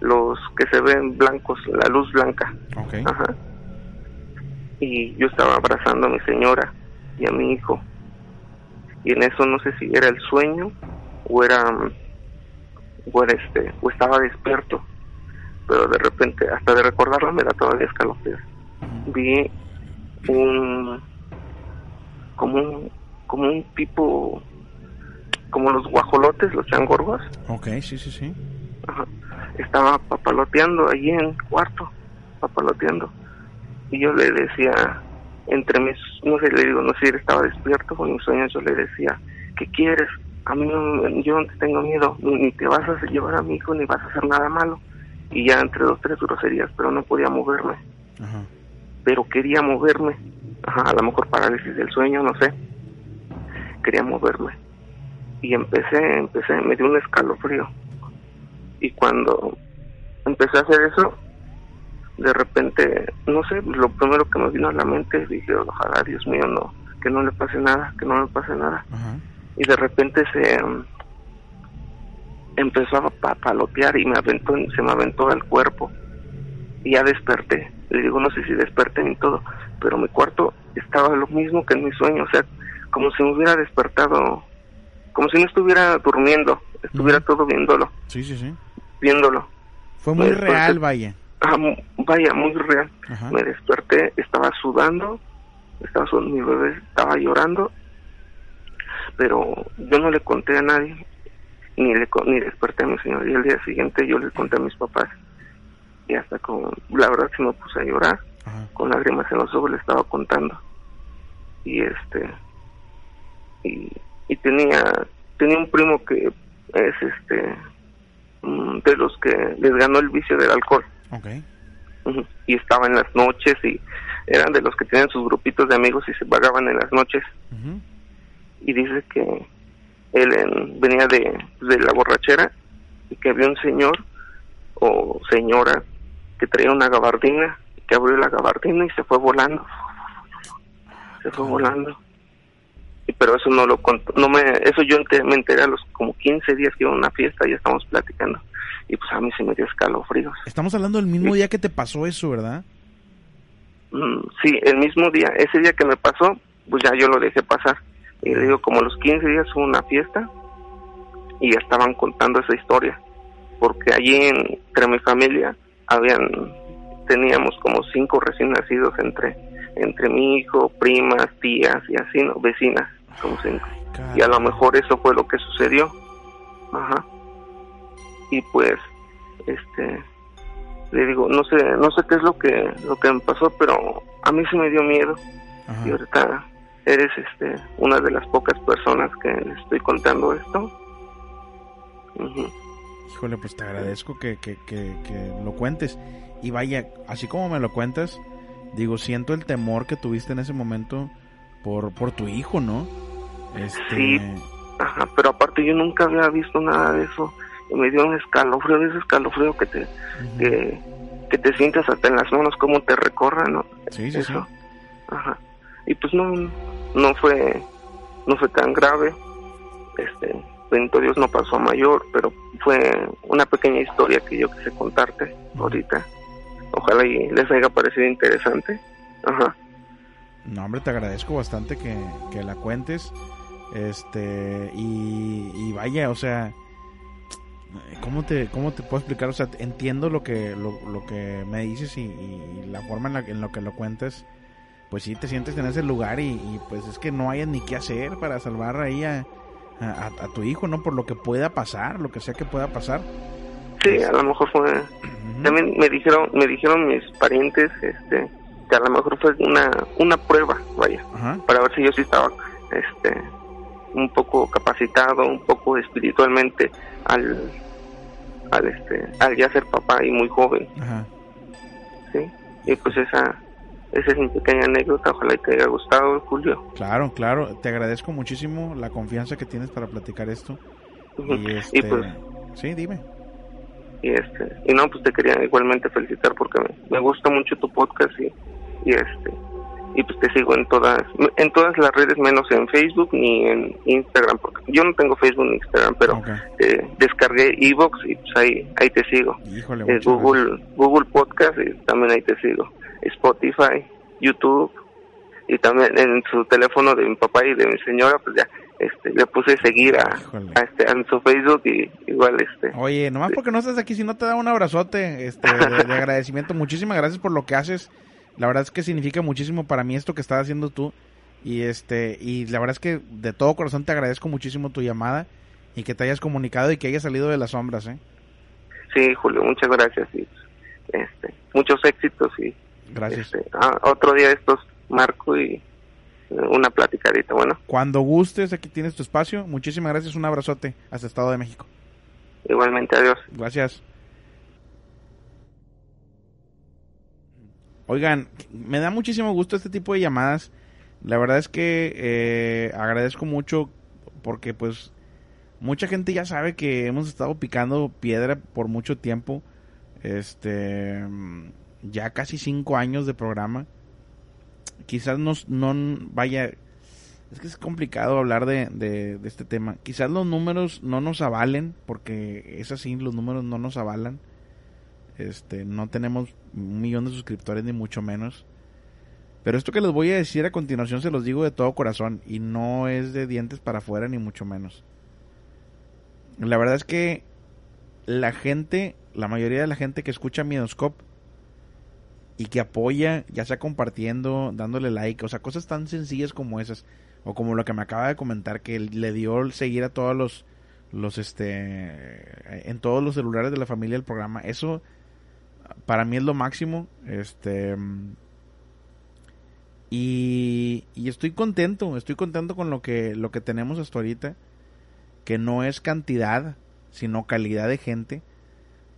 los que se ven blancos la luz blanca. Ok. ajá. Y yo estaba abrazando a mi señora y a mi hijo y en eso no sé si era el sueño o era mm, o era este o estaba despierto pero de repente hasta de recordarlo me da todavía escalofríos vi un como un como un tipo como los guajolotes los changorgos Ok, sí, sí, sí. Ajá. estaba papaloteando allí en el cuarto papaloteando y yo le decía entre mis no sé le digo no sé si él estaba despierto con mis sueños yo le decía qué quieres a mí no, yo no te tengo miedo ni, ni te vas a llevar a mi hijo ni vas a hacer nada malo y ya entre dos tres groserías pero no podía moverme Ajá. pero quería moverme. Ajá, a lo mejor parálisis del sueño, no sé. Quería moverme. Y empecé, empecé, me dio un escalofrío. Y cuando empecé a hacer eso, de repente, no sé, lo primero que me vino a la mente, dije, ojalá, Dios mío, no, que no le pase nada, que no le pase nada. Y de repente se mm, empezó a papalotear y me aventó, se me aventó al cuerpo y ya desperté. Le digo, no sé si desperté ni todo, pero mi cuarto estaba lo mismo que en mi sueño, o sea, como si me hubiera despertado, como si no estuviera durmiendo, estuviera todo viéndolo, Sí, sí, sí. viéndolo. Fue muy Después real, vaya. Ah, vaya, muy real. Ajá. Me desperté, estaba sudando, estaba sudando, mi bebé estaba llorando, pero yo no le conté a nadie, ni le ni desperté a mi señor. Y el día siguiente yo le conté a mis papás. Y hasta con, la verdad sí me puse a llorar, Ajá. con lágrimas en los ojos le estaba contando. Y este, y, y tenía, tenía un primo que es este, mm, de los que les ganó el vicio del alcohol. Ok. Ujú. y estaba en las noches y eran de los que tienen sus grupitos de amigos y se vagaban en las noches y dice que él en- venía de, de la borrachera y que había un señor o señora que traía una gabardina que abrió la gabardina y se fue volando se fue volando. Y, pero eso no lo contó, no me, eso yo ente- me enteré a los como 15 días que iba a una fiesta y estamos platicando. Y pues a mí se me dio escalofríos. Estamos hablando del mismo día que te pasó eso, ¿verdad? Mm, sí, el mismo día, ese día que me pasó, pues ya yo lo dejé pasar. Y le digo, como los 15 días hubo una fiesta y estaban contando esa historia. Porque allí en- entre mi familia habían, teníamos como cinco recién nacidos entre, entre mi hijo, primas, tías y así, ¿no? Vecinas, como cinco. Y a lo mejor eso fue lo que sucedió. Ajá. Y pues, este, le digo, no sé, no sé qué es lo que, lo que me pasó, pero a mí sí me dio miedo. Y ahorita eres, este, una de las pocas personas que le estoy contando esto. Ujú. Híjole, pues te agradezco que, que, que, que lo cuentes. Y vaya, así como me lo cuentas, digo, siento el temor que tuviste en ese momento por, por tu hijo, ¿no? Este, Sí, ajá, pero aparte yo nunca había visto nada de eso. Me dio un escalofrío, ese escalofrío que te, que, que te sientes hasta en las manos como te recorre, ¿no? Sí, sí, Eso. Ajá. Y pues no, no fue, no fue tan grave. Este, bendito Dios no pasó a mayor, pero fue una pequeña historia que yo quise contarte ahorita. Ojalá y les haya parecido interesante. Ajá. No, hombre, te agradezco bastante que, que la cuentes. Este, y, y vaya, o sea, ¿cómo te, ¿cómo te puedo explicar? O sea, entiendo lo que, lo, lo que me dices y, y la forma en la, en lo que lo cuentas. Pues sí, te sientes en ese lugar y, y, pues es que no hay ni qué hacer para salvar ahí a, a, a tu hijo, ¿no? Por lo que pueda pasar, lo que sea que pueda pasar. Sí, a lo mejor fue. También me dijeron, me dijeron mis parientes, este, que a lo mejor fue una, una prueba, vaya, Ajá. para ver si yo sí estaba, este, un poco capacitado, un poco espiritualmente al, al este, al ya ser papá y muy joven, Ajá. sí. Y pues esa, esa es mi pequeña anécdota, ojalá te haya gustado, Julio. Claro, claro, te agradezco muchísimo la confianza que tienes para platicar esto. Y este, Y pues- sí, dime. y este y no pues te quería igualmente felicitar porque me, me gusta mucho tu podcast y, y este y pues te sigo en todas en todas las redes menos en Facebook ni en Instagram porque yo no tengo Facebook ni Instagram pero eh, descargué Evox y pues ahí ahí te sigo. Híjole, Eh, Google Google Podcast y también ahí te sigo. Spotify YouTube y también en su teléfono de mi papá y de mi señora pues ya este le puse seguir a, a este a su Facebook y igual este Oye, nomás porque no estás aquí, si no te da un abrazote este, de, de agradecimiento. Muchísimas gracias por lo que haces. La verdad es que significa muchísimo para mí esto que estás haciendo tú. Y este y la verdad es que de todo corazón te agradezco muchísimo tu llamada y que te hayas comunicado y que hayas salido de las sombras, ¿eh? Sí, Julio, muchas gracias y este, muchos éxitos y Gracias. este, ah, otro día de estos marco y una platicadita, bueno, Cuando gustes, aquí tienes tu espacio. Muchísimas gracias, un abrazote hasta Estado de México. igualmente adiós. Gracias. Oigan, me da muchísimo gusto este tipo de llamadas. La verdad es que eh, agradezco mucho porque pues mucha gente ya sabe que hemos estado picando piedra por mucho tiempo. Este, ya casi cinco años de programa. Quizás nos, no vaya, es que es complicado hablar de, de, de este tema. Quizás los números no nos avalen, porque es así, los números no nos avalan. Este, no tenemos un millón de suscriptores ni mucho menos. Pero esto que les voy a decir a continuación se los digo de todo corazón y no es de dientes para afuera ni mucho menos. La verdad es que la gente, la mayoría de la gente que escucha Miedoscope y que apoya, ya sea compartiendo, dándole like, o sea, cosas tan sencillas como esas, o como lo que me acaba de comentar, que le dio el seguir a todos los, los, este, en todos los celulares de la familia del programa, eso para mí es lo máximo, este, y, estoy contento, estoy contento con lo que, lo que tenemos hasta ahorita, que no es cantidad, sino calidad de gente.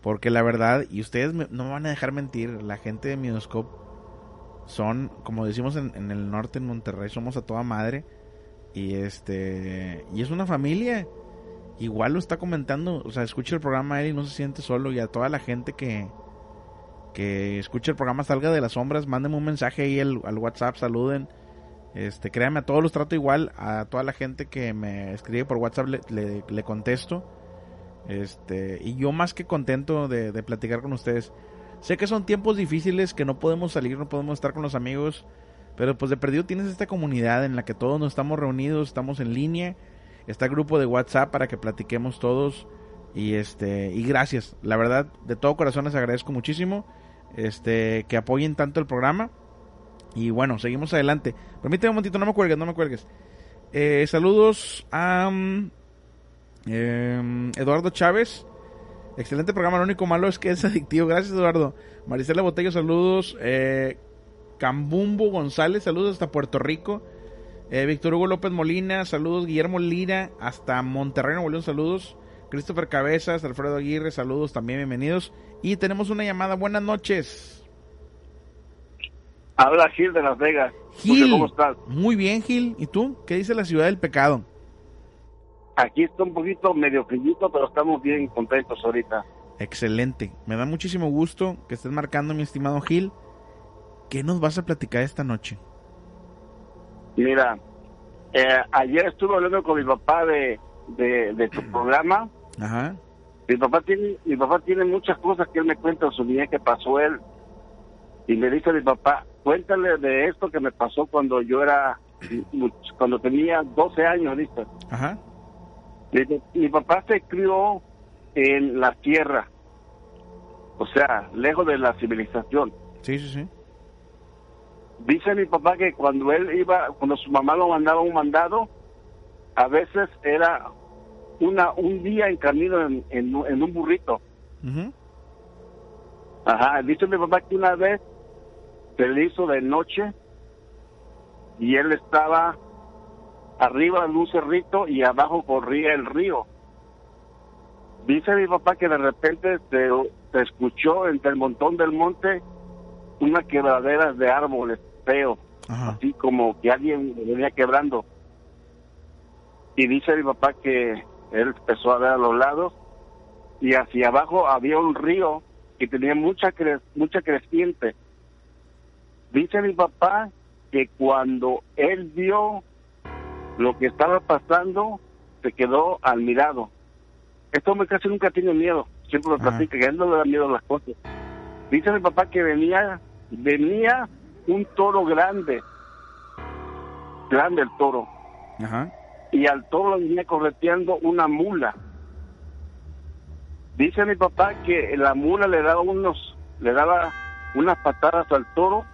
Porque la verdad, y ustedes me- no me van a dejar mentir, la gente de Minoscope son, como decimos en, en el norte, en Monterrey, somos a toda madre. Y este, y es una familia. Igual lo está comentando, o sea, escucha el programa él y no se siente solo. Y a toda la gente que, que escucha el programa Salga de las Sombras, mándenme un mensaje ahí al, al WhatsApp, saluden. Este, créanme, a todos los trato igual, a toda la gente que me escribe por WhatsApp le, le- le contesto. Este, y yo más que contento de, de platicar con ustedes. Sé que son tiempos difíciles, que no podemos salir, no podemos estar con los amigos, pero pues de perdido tienes esta comunidad en la que todos nos estamos reunidos, estamos en línea, está el grupo de WhatsApp para que platiquemos todos y este y gracias, la verdad de todo corazón les agradezco muchísimo, este que apoyen tanto el programa y bueno seguimos adelante. Permíteme un momentito, no me cuelgues, no me cuelgues. Eh, saludos a mm, em, Eduardo Chávez. Excelente programa, lo único malo es que es adictivo. Gracias, Eduardo. Marisela Botello, saludos. Eh, Cambumbo González, saludos hasta Puerto Rico. Eh, Víctor Hugo López Molina, saludos. Guillermo Lira, hasta Monterrey, Nuevo León, saludos. Christopher Cabezas, Alfredo Aguirre, saludos también, bienvenidos. Y tenemos una llamada, buenas noches. Habla Gil de Las Vegas. Gil, ¿Cómo estás? muy bien, Gil. ¿Y tú? ¿Qué dice la ciudad del pecado? Aquí está un poquito medio frillito, pero estamos bien contentos ahorita. Excelente. Me da muchísimo gusto que estés marcando, mi estimado Gil. ¿Qué nos vas a platicar esta noche? Mira, eh, ayer estuve hablando con mi papá de, de, de tu programa. Ajá. Mi papá tiene mi papá tiene muchas cosas que él me cuenta de su niñez que pasó él. Y me dice mi papá, cuéntale de esto que me pasó cuando yo era, cuando tenía 12 años. Ajá. Dice, Mi papá se crió en la tierra, o sea, lejos de la civilización. Sí, sí, sí. Dice mi papá que cuando él iba, cuando su mamá lo mandaba un mandado, a veces era una un día en camino en, en, un- en un burrito. Ajá, dice mi papá que una vez se le hizo de noche y él estaba arriba en un cerrito y abajo corría el río. Dice mi papá que de repente se, se escuchó entre el montón del monte una quebradera de árboles feo, Ajá. así como que alguien venía quebrando. Y dice mi papá que él empezó a ver a los lados y hacia abajo había un río que tenía mucha cre- mucha creciente. Dice mi papá que cuando él vio lo que estaba pasando, se quedó admirado. Este hombre casi nunca tiene miedo, siempre lo platica, que a él no le da miedo las cosas. Dice mi papá que venía, venía un toro grande, grande el toro, Ajá. Y al toro lo venía correteando una mula. Dice mi papá que la mula le daba unos, le daba unas patadas al toro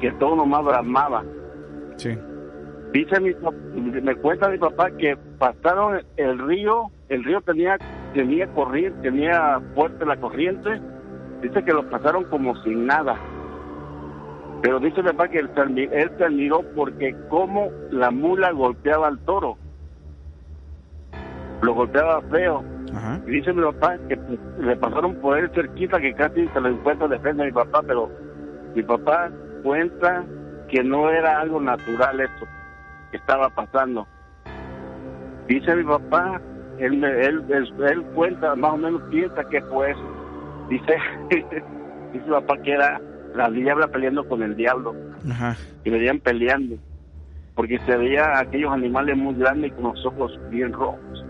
que el toro nomás bramaba. Sí. Dice mi me cuenta mi papá que pasaron el río, el río tenía tenía corriente, tenía fuerte la corriente. Dice que lo pasaron como sin nada. Pero dice mi papá que él él se admiró porque como la mula golpeaba al toro. Lo golpeaba feo. Ajá. Y dice mi papá que le pasaron por él cerquita que casi se lo encuentra defensa mi papá, pero mi papá cuenta que no era algo natural esto que estaba pasando. Dice mi papá, él, él, él cuenta, más o menos piensa que fue eso. Dice, dice mi papá que era la diabla peleando con el diablo, Ajá. y venían peleando, porque se veía aquellos animales muy grandes con los ojos bien rojos.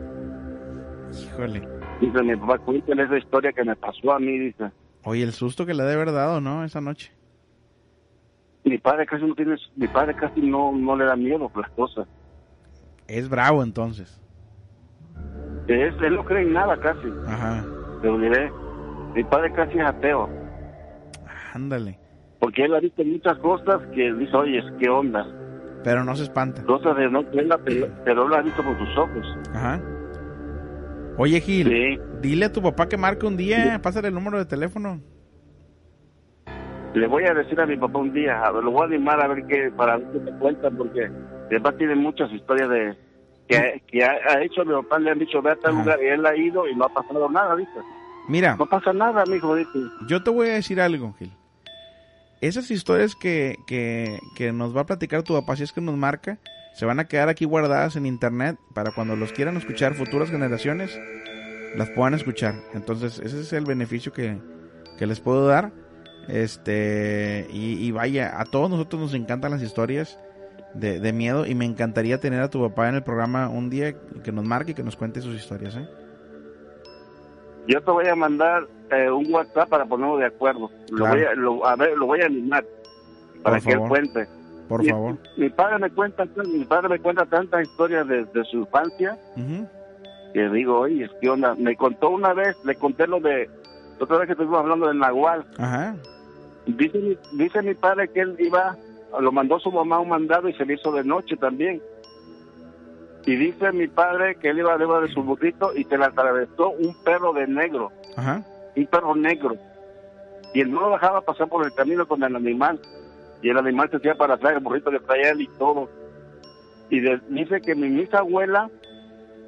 Híjole. Dice mi papá, cuéntale esa historia que me pasó a mí, dice. Oye, el susto que le ha de haber dado, ¿no? Esa noche. Mi padre casi no tiene, mi padre casi no, no le da miedo por las cosas. Es bravo entonces. Es, él no cree en nada casi, Ajá. te lo diré. Mi padre casi es ateo, Ándale. porque él ha visto muchas cosas que dice, oye, ¿qué onda? Pero no se espanta. Cosas de no creerla, pero, lo ha visto por sus ojos. Ajá. Oye, Gil, Sí. dile a tu papá que marque un día, pásale el número de teléfono. Le voy a decir a mi papá un día, a ver, lo voy a animar a ver qué, para ver qué te cuentan, porque mi papá tiene muchas historias de que, que ha, ha hecho, mi papá le han dicho, ve a tal lugar, y él ha ido y no ha pasado nada, ¿viste? Mira, No pasa nada, mijo, dice. yo te voy a decir algo, Gil. Esas historias que, que, que nos va a platicar tu papá, si es que nos marca, se van a quedar aquí guardadas en internet para cuando los quieran escuchar futuras generaciones, las puedan escuchar. Entonces, ese es el beneficio que, que les puedo dar. Este, y, y vaya, a todos nosotros nos encantan las historias. de, de miedo y me encantaría tener a tu papá en el programa un día que nos marque y que nos cuente sus historias, ¿eh? Yo te voy a mandar eh, un WhatsApp para ponernos de acuerdo. Lo Claro. voy a, lo, a ver, lo voy a animar para Por que él cuente. Por Mi- favor. Mi padre me cuenta, mi padre me cuenta tantas historias de, de su infancia que digo, oye, ¿qué onda? Me contó una vez, le conté lo de, otra vez que estuvimos hablando del Nahual. Ajá. Dice, dice mi padre que él iba, lo mandó su mamá un mandado y se le hizo de noche también. Y dice mi padre que él iba arriba de su burrito y se le atravesó un perro de negro, Ajá. un perro negro. Y él no lo dejaba pasar por el camino con el animal. Y el animal se hacía para atrás, el burrito que traía él y todo. Y de- dice que mi bisabuela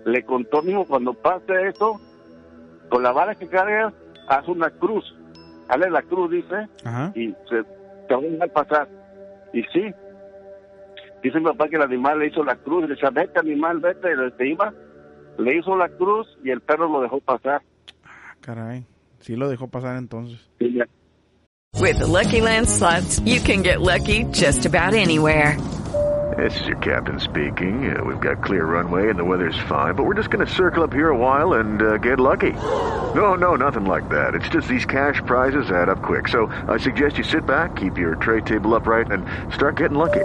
le contó, mismo cuando pase eso, con la vara que cargas, haz una cruz. Hazle la cruz, dice, Ajá. y se te va a dejar pasar. Y sí, dice mi papá que el animal le hizo la cruz, le decía, vete animal, vete, y se iba, le hizo la cruz y el perro lo dejó pasar. Ah, Caray. Sí lo dejó pasar entonces. Y ya- With the Lucky Land slots, you can get lucky just about anywhere. This is your captain speaking. Uh, we've got clear runway and the weather's fine, but we're just going to circle up here a while and uh, get lucky. No, no, nothing like that. It's just these cash prizes add up quick. So I suggest you sit back, keep your tray table upright, and start getting lucky.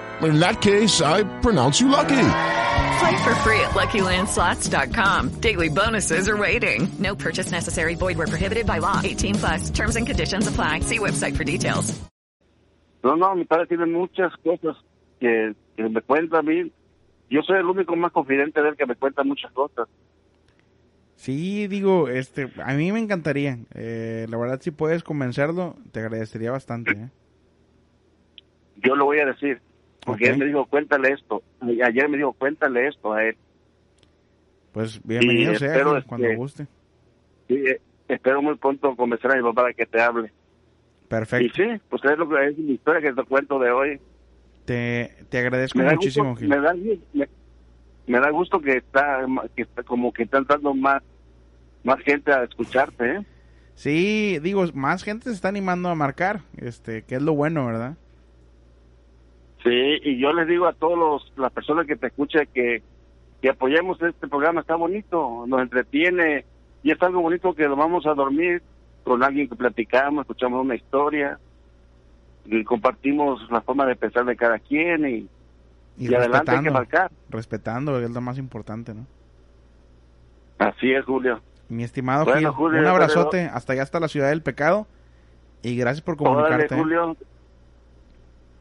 In that case, I pronounce you lucky. Play for free at LuckyLandSlots.com. Daily bonuses are waiting. No purchase necessary. Void where prohibited by law. 18 plus terms and conditions apply. See website for details. No, no, mi padre tiene muchas cosas que, que me cuenta a mí. Yo soy el único más confidente de él que me cuenta muchas cosas. Sí, digo, este, a mí me encantaría. Eh, la verdad, si puedes convencerlo, te agradecería bastante. ¿eh? Yo lo voy a decir. Porque él me dijo, cuéntale esto. Y ayer me dijo, cuéntale esto a él. Pues bienvenido sea, espero, cuando guste. Sí, eh, espero muy pronto convencer a mi papá para que te hable. Perfecto. Y sí, pues es lo que es mi historia que te cuento de hoy. Te, te agradezco Me da muchísimo, gusto, Gil. me da, me, me da gusto que está, que está como que están dando más, más gente a escucharte, ¿eh? Sí, digo, más gente se está animando a marcar, este, que es lo bueno, ¿verdad? Sí, y yo les digo a todas las personas que te escuchen que, que apoyemos este programa, está bonito, nos entretiene y es algo bonito que nos vamos a dormir con alguien que platicamos, escuchamos una historia y compartimos la forma de pensar de cada quien y, Y, y adelante hay que respetando, marcar. respetando, es lo más importante, ¿no? Así es, Julio. Mi estimado Bueno, Gil, Julio, un abrazote hasta allá, hasta la ciudad del pecado. Y gracias por Órale, comunicarte. ¿eh? Julio.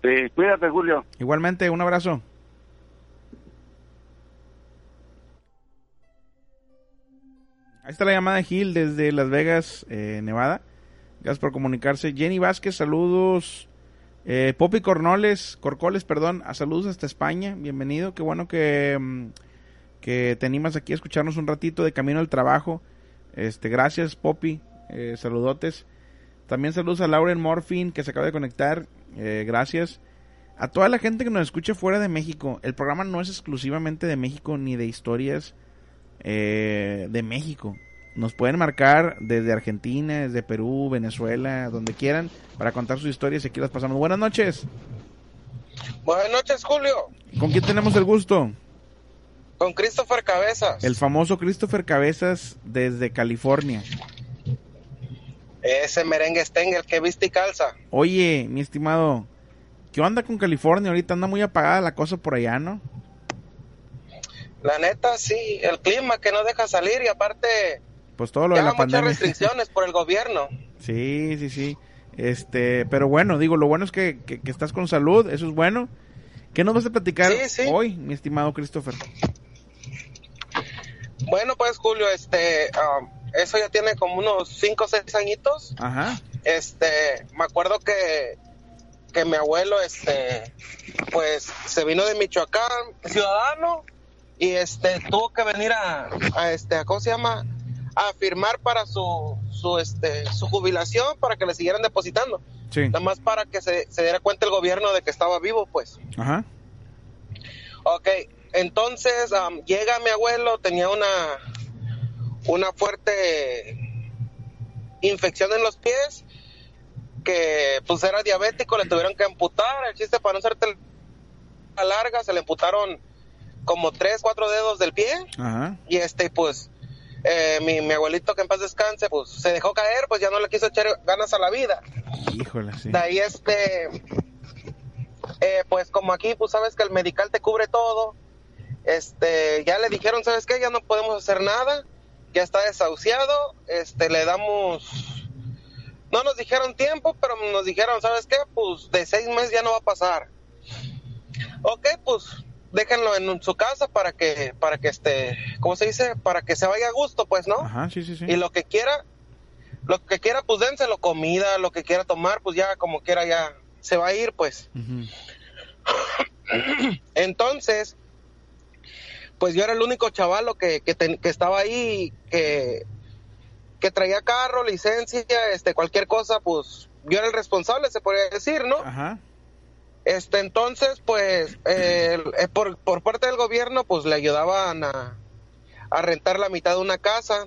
Sí, cuídate, Julio. Igualmente, un abrazo. Ahí está la llamada de Gil desde Las Vegas, eh, Nevada. Gracias por comunicarse. Jenny Vázquez, saludos. Eh, Poppy Cornoles, Corcoles, perdón, a saludos hasta España. Bienvenido. Qué bueno que, mm, que te animas aquí a escucharnos un ratito de camino al trabajo. Este, gracias, Poppy. Eh, saludotes. También saludos a Lauren Morfin, que se acaba de conectar. Eh, gracias. A toda la gente que nos escucha fuera de México. El programa no es exclusivamente de México ni de historias eh, de México. Nos pueden marcar desde Argentina, desde Perú, Venezuela, donde quieran, para contar sus historias y aquí las pasamos. Buenas noches. Buenas noches, Julio. ¿Con quién tenemos el gusto? Con Christopher Cabezas. El famoso Christopher Cabezas desde California. Ese merengue Stengel que viste y calza. Oye, mi estimado, ¿qué onda con California? Ahorita anda muy apagada la cosa por allá, ¿no? La neta, sí. El clima que no deja salir y aparte Pues todo lo ya de la muchas pandemia. restricciones por el gobierno. Sí, sí, sí. Este, pero bueno, digo, lo bueno es que, que- que estás con salud, eso es bueno. ¿Qué nos vas a platicar Sí, sí. hoy, mi estimado Christopher? Bueno, pues, Julio, este, um, eso ya tiene como unos 5 o 6 añitos. Ajá. Este, me acuerdo que que mi abuelo, este, pues se vino de Michoacán, ciudadano, y este tuvo que venir a, a este, a, ¿cómo se llama? A firmar para su, su, este, su jubilación para que le siguieran depositando. Sí. Nada más para que se, se diera cuenta el gobierno de que estaba vivo, pues. Ajá. Ok, entonces am, llega mi abuelo, tenía una, una fuerte infección en los pies, que pues era diabético, le tuvieron que amputar, el chiste para no hacerte la larga, se le amputaron como tres, cuatro dedos del pie, Ajá. y este pues eh, mi, mi abuelito que en paz descanse, pues se dejó caer, pues ya no le quiso echar ganas a la vida. Híjole, sí. De ahí este, eh, pues como aquí, pues sabes que el medical te cubre todo. Este, ya le dijeron, ¿sabes qué? Ya no podemos hacer nada. Ya está desahuciado. Este, le damos, no nos dijeron tiempo, pero nos dijeron, ¿sabes qué? Pues de seis meses ya no va a pasar. Ok, pues déjenlo en su casa para que, para que este, ¿cómo se dice? Para que se vaya a gusto, pues, ¿no? Ajá, sí, sí, sí. Y lo que quiera, lo que quiera, pues dénselo comida, lo que quiera tomar, pues ya como quiera ya se va a ir, pues. Entonces, pues yo era el único chavalo que, que, que estaba ahí, que, que traía carro, licencia, este, cualquier cosa, pues yo era el responsable, se podría decir, ¿no? Ajá. Este, entonces, pues, eh, eh, por, por parte del gobierno, pues le ayudaban a, a rentar la mitad de una casa.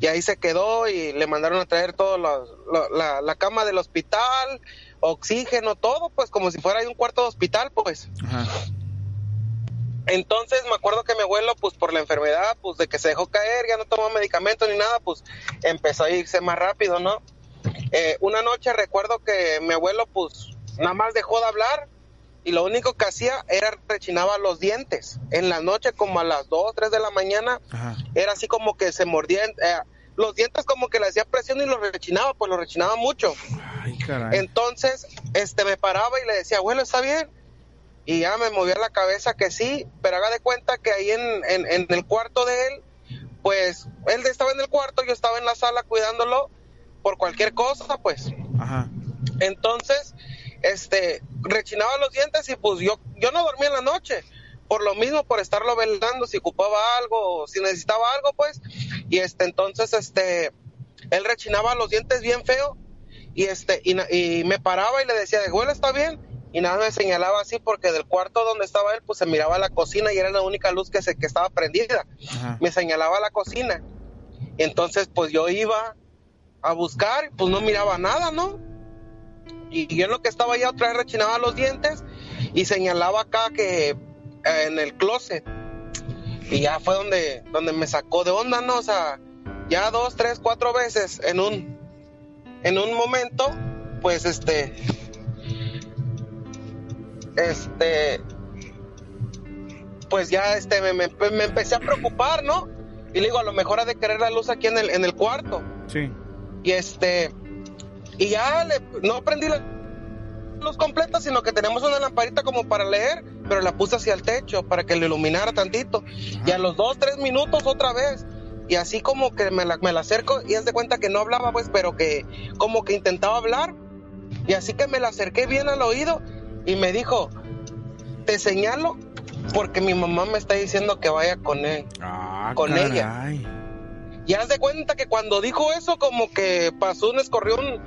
Y ahí se quedó y le mandaron a traer todo lo- lo- la, la cama del hospital, oxígeno, todo, pues como si fuera ahí un cuarto de hospital, pues. Ajá. Entonces me acuerdo que mi abuelo, pues por la enfermedad, pues de que se dejó caer, ya no tomó medicamentos ni nada, pues empezó a irse más rápido, ¿no? Eh, una noche recuerdo que mi abuelo, pues nada más dejó de hablar y lo único que hacía era rechinaba los dientes. En la noche, como a las 2, 3 de la mañana, Ajá. era así como que se mordía, eh, los dientes como que le hacía presión y los rechinaba, pues los rechinaba mucho. Ay, caray. Entonces, este, me paraba y le decía, abuelo, ¿está bien? Y ya me movía la cabeza que sí, pero haga de cuenta que ahí en, en, en el cuarto de él, pues él estaba en el cuarto, yo estaba en la sala cuidándolo por cualquier cosa, pues. Ajá. Entonces, este, rechinaba los dientes y pues yo, yo no dormía en la noche, por lo mismo, por estarlo velando, si ocupaba algo, si necesitaba algo, pues. Y este, entonces, este, él rechinaba los dientes bien feo y este, y, me paraba y le decía, abuelo, ¿está bien? Y nada me señalaba así porque del cuarto donde estaba él, pues se miraba la cocina y era la única luz que se, que estaba prendida. Ajá. Me señalaba la cocina. Entonces, pues yo iba a buscar, y, pues no miraba nada, ¿no? Y yo en lo que estaba allá otra vez rechinaba los dientes y señalaba acá que eh, en el closet. Y ya fue donde, donde me sacó de onda, ¿no? O sea, ya dos, tres, cuatro veces en un, en un momento, pues este, este, pues ya este, me, me- me empecé a preocupar, ¿no? Y le digo, a lo mejor ha de querer la luz aquí en el, en el cuarto. Sí. Y este, y ya le, no prendí la luz completa, sino que tenemos una lamparita como para leer, pero la puse hacia el techo para que lo iluminara tantito. Y a los dos, tres minutos otra vez. Y así como que me la, me la acerco y haz de cuenta que no hablaba, pues, pero que como que intentaba hablar. Y así que me la acerqué bien al oído y me dijo, te señalo porque mi mamá me está diciendo que vaya con él, Ah, con caray. ella. Y haz de cuenta que cuando dijo eso, como que pasó un escorrión,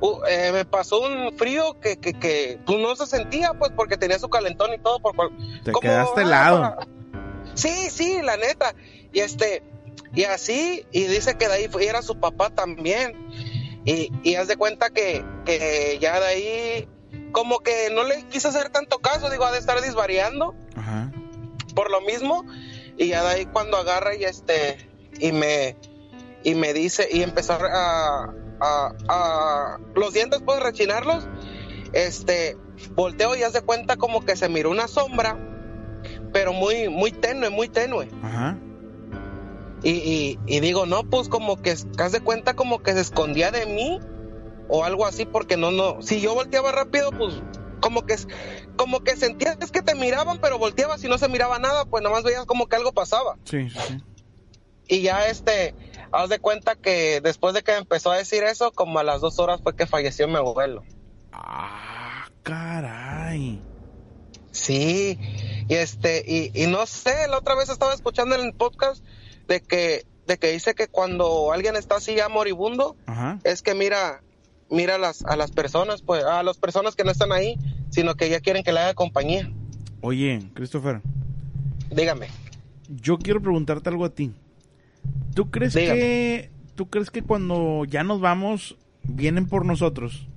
uh, eh, me pasó un frío que, que, que pues, no se sentía, pues, porque tenía su calentón y todo. Por, cual- Te como, quedaste helado. Sí, sí, la neta. Y este, y así, y dice que de ahí fue- era su papá también. Y, y haz de cuenta que, que ya de ahí, como que no le quiso hacer tanto caso, digo, ha de estar disvariando Ajá. por lo mismo y ya de ahí cuando agarra y este y me y me dice y empezó a, a, a- los dientes puedes rechinarlos este volteo y hace cuenta como que se miró una sombra pero muy muy tenue muy tenue Ajá. y, y, y digo no pues como que haz de cuenta como que se escondía de mí o algo así porque no no si yo volteaba rápido pues como que como que sentías que te miraban pero volteabas y no se miraba nada pues nomás veías como que algo pasaba Sí, sí, sí. y ya este haz de cuenta que después de que empezó a decir eso como a las dos horas fue que falleció mi abuelo caray. Sí, y este, y, y no sé, la otra vez estaba escuchando en el podcast de que, de que dice que cuando alguien está así ya moribundo, Ajá. es que mira, mira a las, a las personas, pues, a las personas que no están ahí, sino que ya quieren que le haga compañía. Oye, Christopher, Dígame. yo quiero preguntarte algo a ti. ¿Tú crees Dígame. que tú crees que cuando ya nos vamos vienen por nosotros?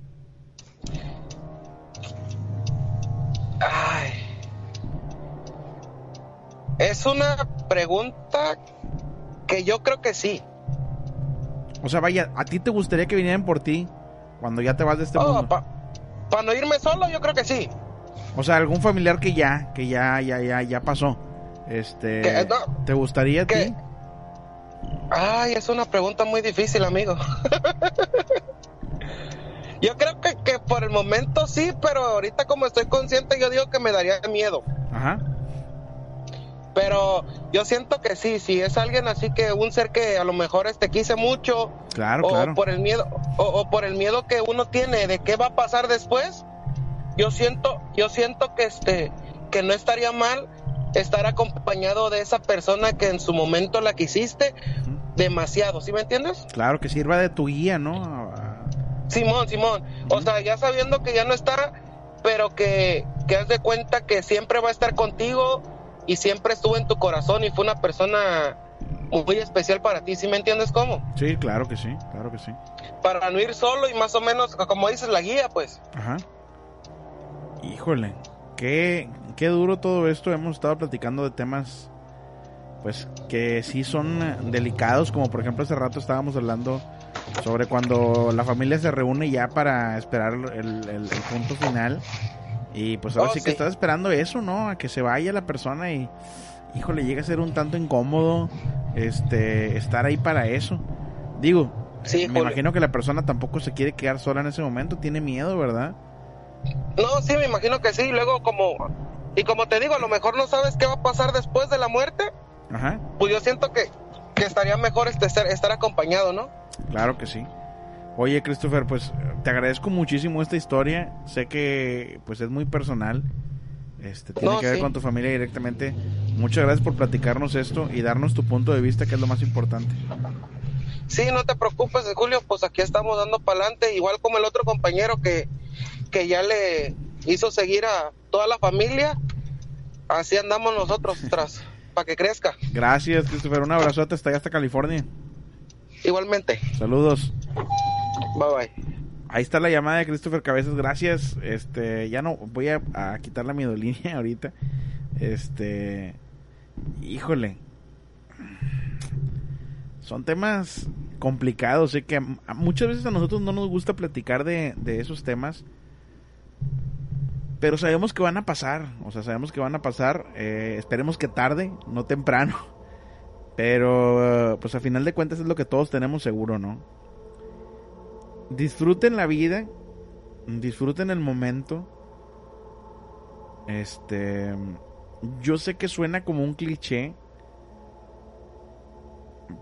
Ay. Es una pregunta que yo creo que sí. O sea, vaya, ¿a ti te gustaría que vinieran por ti cuando ya te vas de este Oh, mundo? Para no irme solo, yo creo que sí. O sea, algún familiar que ya, que ya, ya, ya, ya pasó. Este, no, ¿te gustaría a ti? Ay, es una pregunta muy difícil, amigo. yo creo que, que por el momento sí, pero ahorita como estoy consciente, yo digo que me daría miedo. Ajá. Pero yo siento que sí, si es alguien así que un ser que a lo mejor este quise mucho, Claro, o claro. por el miedo, o, o por el miedo que uno tiene de qué va a pasar después, yo siento, yo siento que este, que no estaría mal estar acompañado de esa persona que en su momento la quisiste demasiado, ¿sí me entiendes? Claro, que sirva de tu guía, ¿no? Simón, Simón. O sea, ya sabiendo que ya no está, pero que, que haz de cuenta que siempre va a estar contigo y siempre estuvo en tu corazón y fue una persona muy especial para ti, ¿sí me entiendes cómo? Sí, claro que sí, claro que sí. Para no ir solo y más o menos, como dices, la guía, pues. Ajá. Híjole, qué, qué duro todo esto. Hemos estado platicando de temas, pues, que sí son delicados, como por ejemplo hace rato estábamos hablando sobre cuando la familia se reúne ya para esperar el, el- el punto final. Y pues ahora Oh, sí que sí. estás esperando eso, ¿no? A que se vaya la persona y, híjole, llega a ser un tanto incómodo este estar ahí para eso. Digo, Sí, me Julio. imagino que la persona tampoco se quiere quedar sola en ese momento, tiene miedo, ¿verdad? No, sí, me imagino que sí. Luego, como. Y como te digo, a lo mejor no sabes qué va a pasar después de la muerte. Ajá. Pues yo siento que, que estaría mejor este, estar, estar acompañado, ¿no? Claro que sí. Oye, Christopher, pues te agradezco muchísimo esta historia. Sé que pues es muy personal. Este tiene No, que ver sí. con tu familia directamente. Muchas gracias por platicarnos esto y darnos tu punto de vista, que es lo más importante. Sí, no te preocupes, Julio, pues aquí estamos dando para adelante, igual como el otro compañero que, que ya le hizo seguir a toda la familia, así andamos nosotros tras, para que crezca. Gracias, Christopher. Un abrazote hasta allá, hasta California. Igualmente. Saludos. Bye bye. Ahí está la llamada de Christopher Cabezas, gracias. Este, ya no voy a, quitar la midolínea ahorita. Este, híjole. Son temas complicados, sé que muchas veces a nosotros no nos gusta platicar de, de esos temas. Pero sabemos que van a pasar, o sea, sabemos que van a pasar. eh, esperemos que tarde, no temprano. Pero, pues a final de cuentas es lo que todos tenemos seguro, ¿no? Disfruten la vida, disfruten el momento. Este, yo sé que suena como un cliché,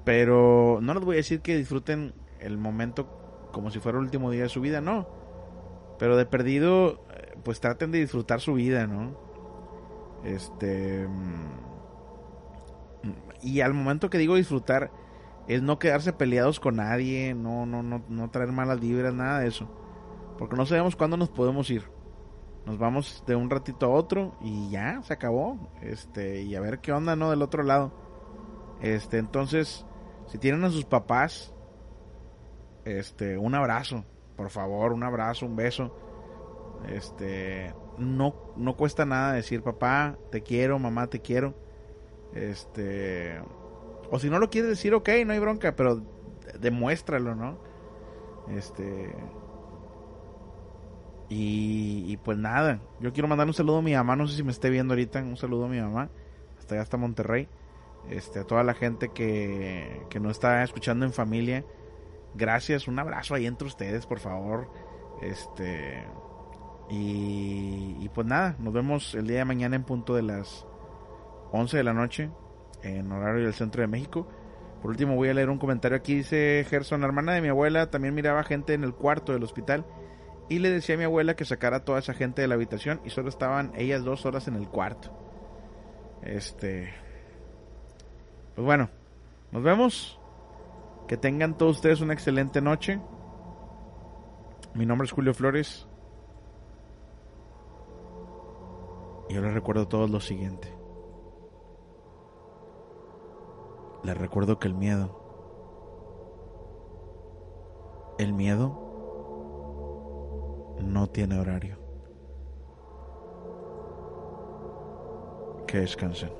pero no les voy a decir que disfruten el momento como si fuera el último día de su vida, no. Pero de perdido, eh, pues traten de disfrutar su vida, ¿no? Este, mm, y al momento que digo disfrutar, es no quedarse peleados con nadie, no, no, no, no traer malas vibras, nada de eso. Porque no sabemos cuándo nos podemos ir. Nos vamos de un ratito a otro y ya, se acabó. Este, y a ver qué onda, ¿no? Del otro lado. Este, entonces, si tienen a sus papás, este, un abrazo, por favor, un abrazo, un beso. Este, no, no cuesta nada decir, papá, te quiero, mamá, te quiero. Este, o si no lo quieres decir, ok, no hay bronca, pero demuéstralo, ¿no? Este. Y, y pues nada, yo quiero mandar un saludo a mi mamá, no sé si me esté viendo ahorita, un saludo a mi mamá, hasta allá hasta Monterrey, este, a toda la gente que, que nos está escuchando en familia, gracias, un abrazo ahí entre ustedes, por favor, este, y, y pues nada, nos vemos el día de mañana en punto de las 11 de la noche, en horario del centro de México. Por último voy a leer un comentario aquí, dice Gerson, la hermana de mi abuela también miraba gente en el cuarto del hospital Y le decía a mi abuela que sacara a toda esa gente de la habitación y solo estaban ellas dos horas en el cuarto. Este. Pues bueno, nos vemos. Que tengan todos ustedes una excelente noche. Mi nombre es Julio Flores. Y yo les recuerdo a todos lo siguiente. Les recuerdo que el miedo, el miedo no tiene horario. Que descansen.